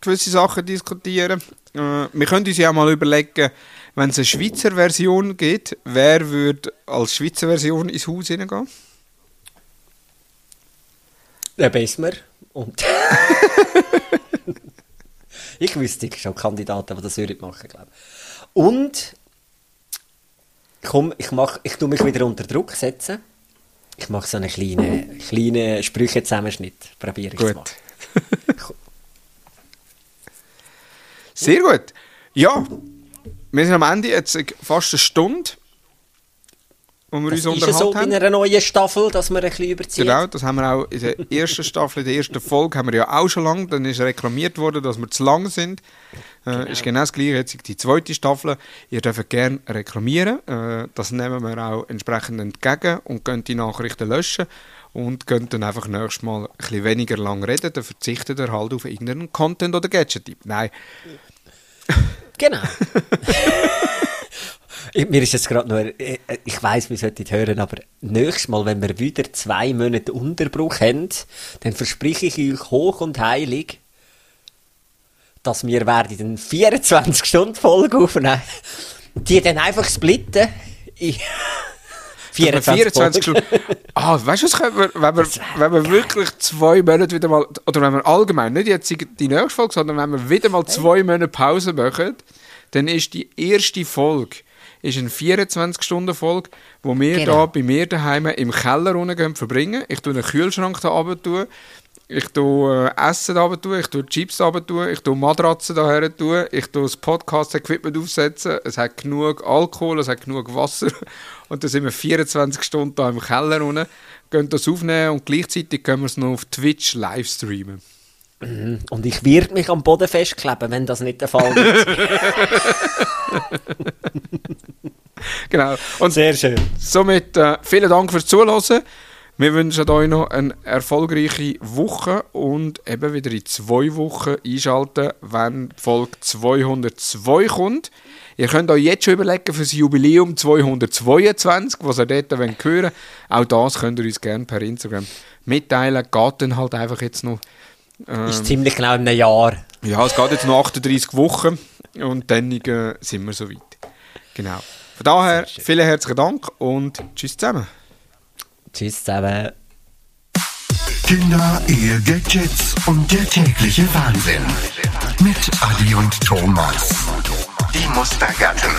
gewisse Sachen diskutieren. Äh, wir können uns ja auch mal überlegen, wenn es eine Schweizer Version gibt, wer würde als Schweizer Version ins Haus hineingehen? Der Besmer. Und. ich wüsste schon Kandidaten, die das würden machen, glaube ich. Und. Komm, ich, mach, ich tue mich wieder unter Druck setzen. Ich mache so einen kleinen, kleinen Sprüche-Zusammenschnitt. Probiere ich es mal. Gut. Sehr gut. Ja, wir sind am Ende jetzt fast eine Stunde, wo wir Das uns ist so haben. einer neuen Staffel, dass wir ein bisschen überziehen. Genau, das haben wir auch in der ersten Staffel, in der ersten Folge haben wir ja auch schon lange. Dann ist reklamiert worden, dass wir zu lang sind. Äh, Ist genau das gleiche jetzt die zweite Staffel. Ihr dürft gerne reklamieren. Äh, das nehmen wir auch entsprechend entgegen und könnt die Nachrichten löschen. Und könnt dann einfach nächstes Mal ein bisschen weniger lang reden. Dann verzichtet ihr halt auf irgendeinen Content oder Gadget-Tipp. Nein, Genau. Mir ist jetzt gerade nur, ich weiß, wir sollten hören, aber nächstes Mal, wenn wir wieder zwei Monate Unterbruch haben, dann verspreche ich euch hoch und heilig, dass wir werden eine 24-Stunden-Folge aufnehmen. Die dann einfach splitten. in 24, 24 Stunden. Ah, weißt du, was können wir, wenn wir, wenn wir wirklich zwei Monate wieder mal, oder wenn wir allgemein, nicht jetzt die nächste Folge, sondern wenn wir wieder mal zwei Monate Pause machen, dann ist die erste Folge ist eine 24-Stunden-Folge, wo wir Genau. da bei mir daheim im Keller verbringen. Ich tue einen Kühlschrank da runter. Ich tue äh, Essen da runter ich tue Chips da runter ich tue Matratzen da her ich tue das Podcast-Equipment aufsetzen, es hat genug Alkohol, es hat genug Wasser und dann sind wir 24 Stunden da im Keller gehen das aufnehmen und gleichzeitig können wir es noch auf Twitch live streamen. Und ich werde mich am Boden festkleben, wenn das nicht der Fall ist. Genau. Und Sehr schön. somit äh, vielen Dank fürs Zuhören. Wir wünschen euch noch eine erfolgreiche Woche und eben wieder in zwei Wochen einschalten, wenn Folge 202 kommt. Ihr könnt euch jetzt schon überlegen für das Jubiläum 222, was ihr dort hören wollt. Auch das könnt ihr uns gerne per Instagram mitteilen. Geht dann halt einfach jetzt noch. Ist ziemlich genau in einem Jahr. Ja, es geht jetzt noch 38 Wochen und dann äh, sind wir soweit. Genau. Von daher, vielen herzlichen Dank und tschüss zusammen. Tschüss zusammen. Kinder, Ehe, Gadgets und der tägliche Wahnsinn. Mit Adi und Thomas. Die Mustergatten.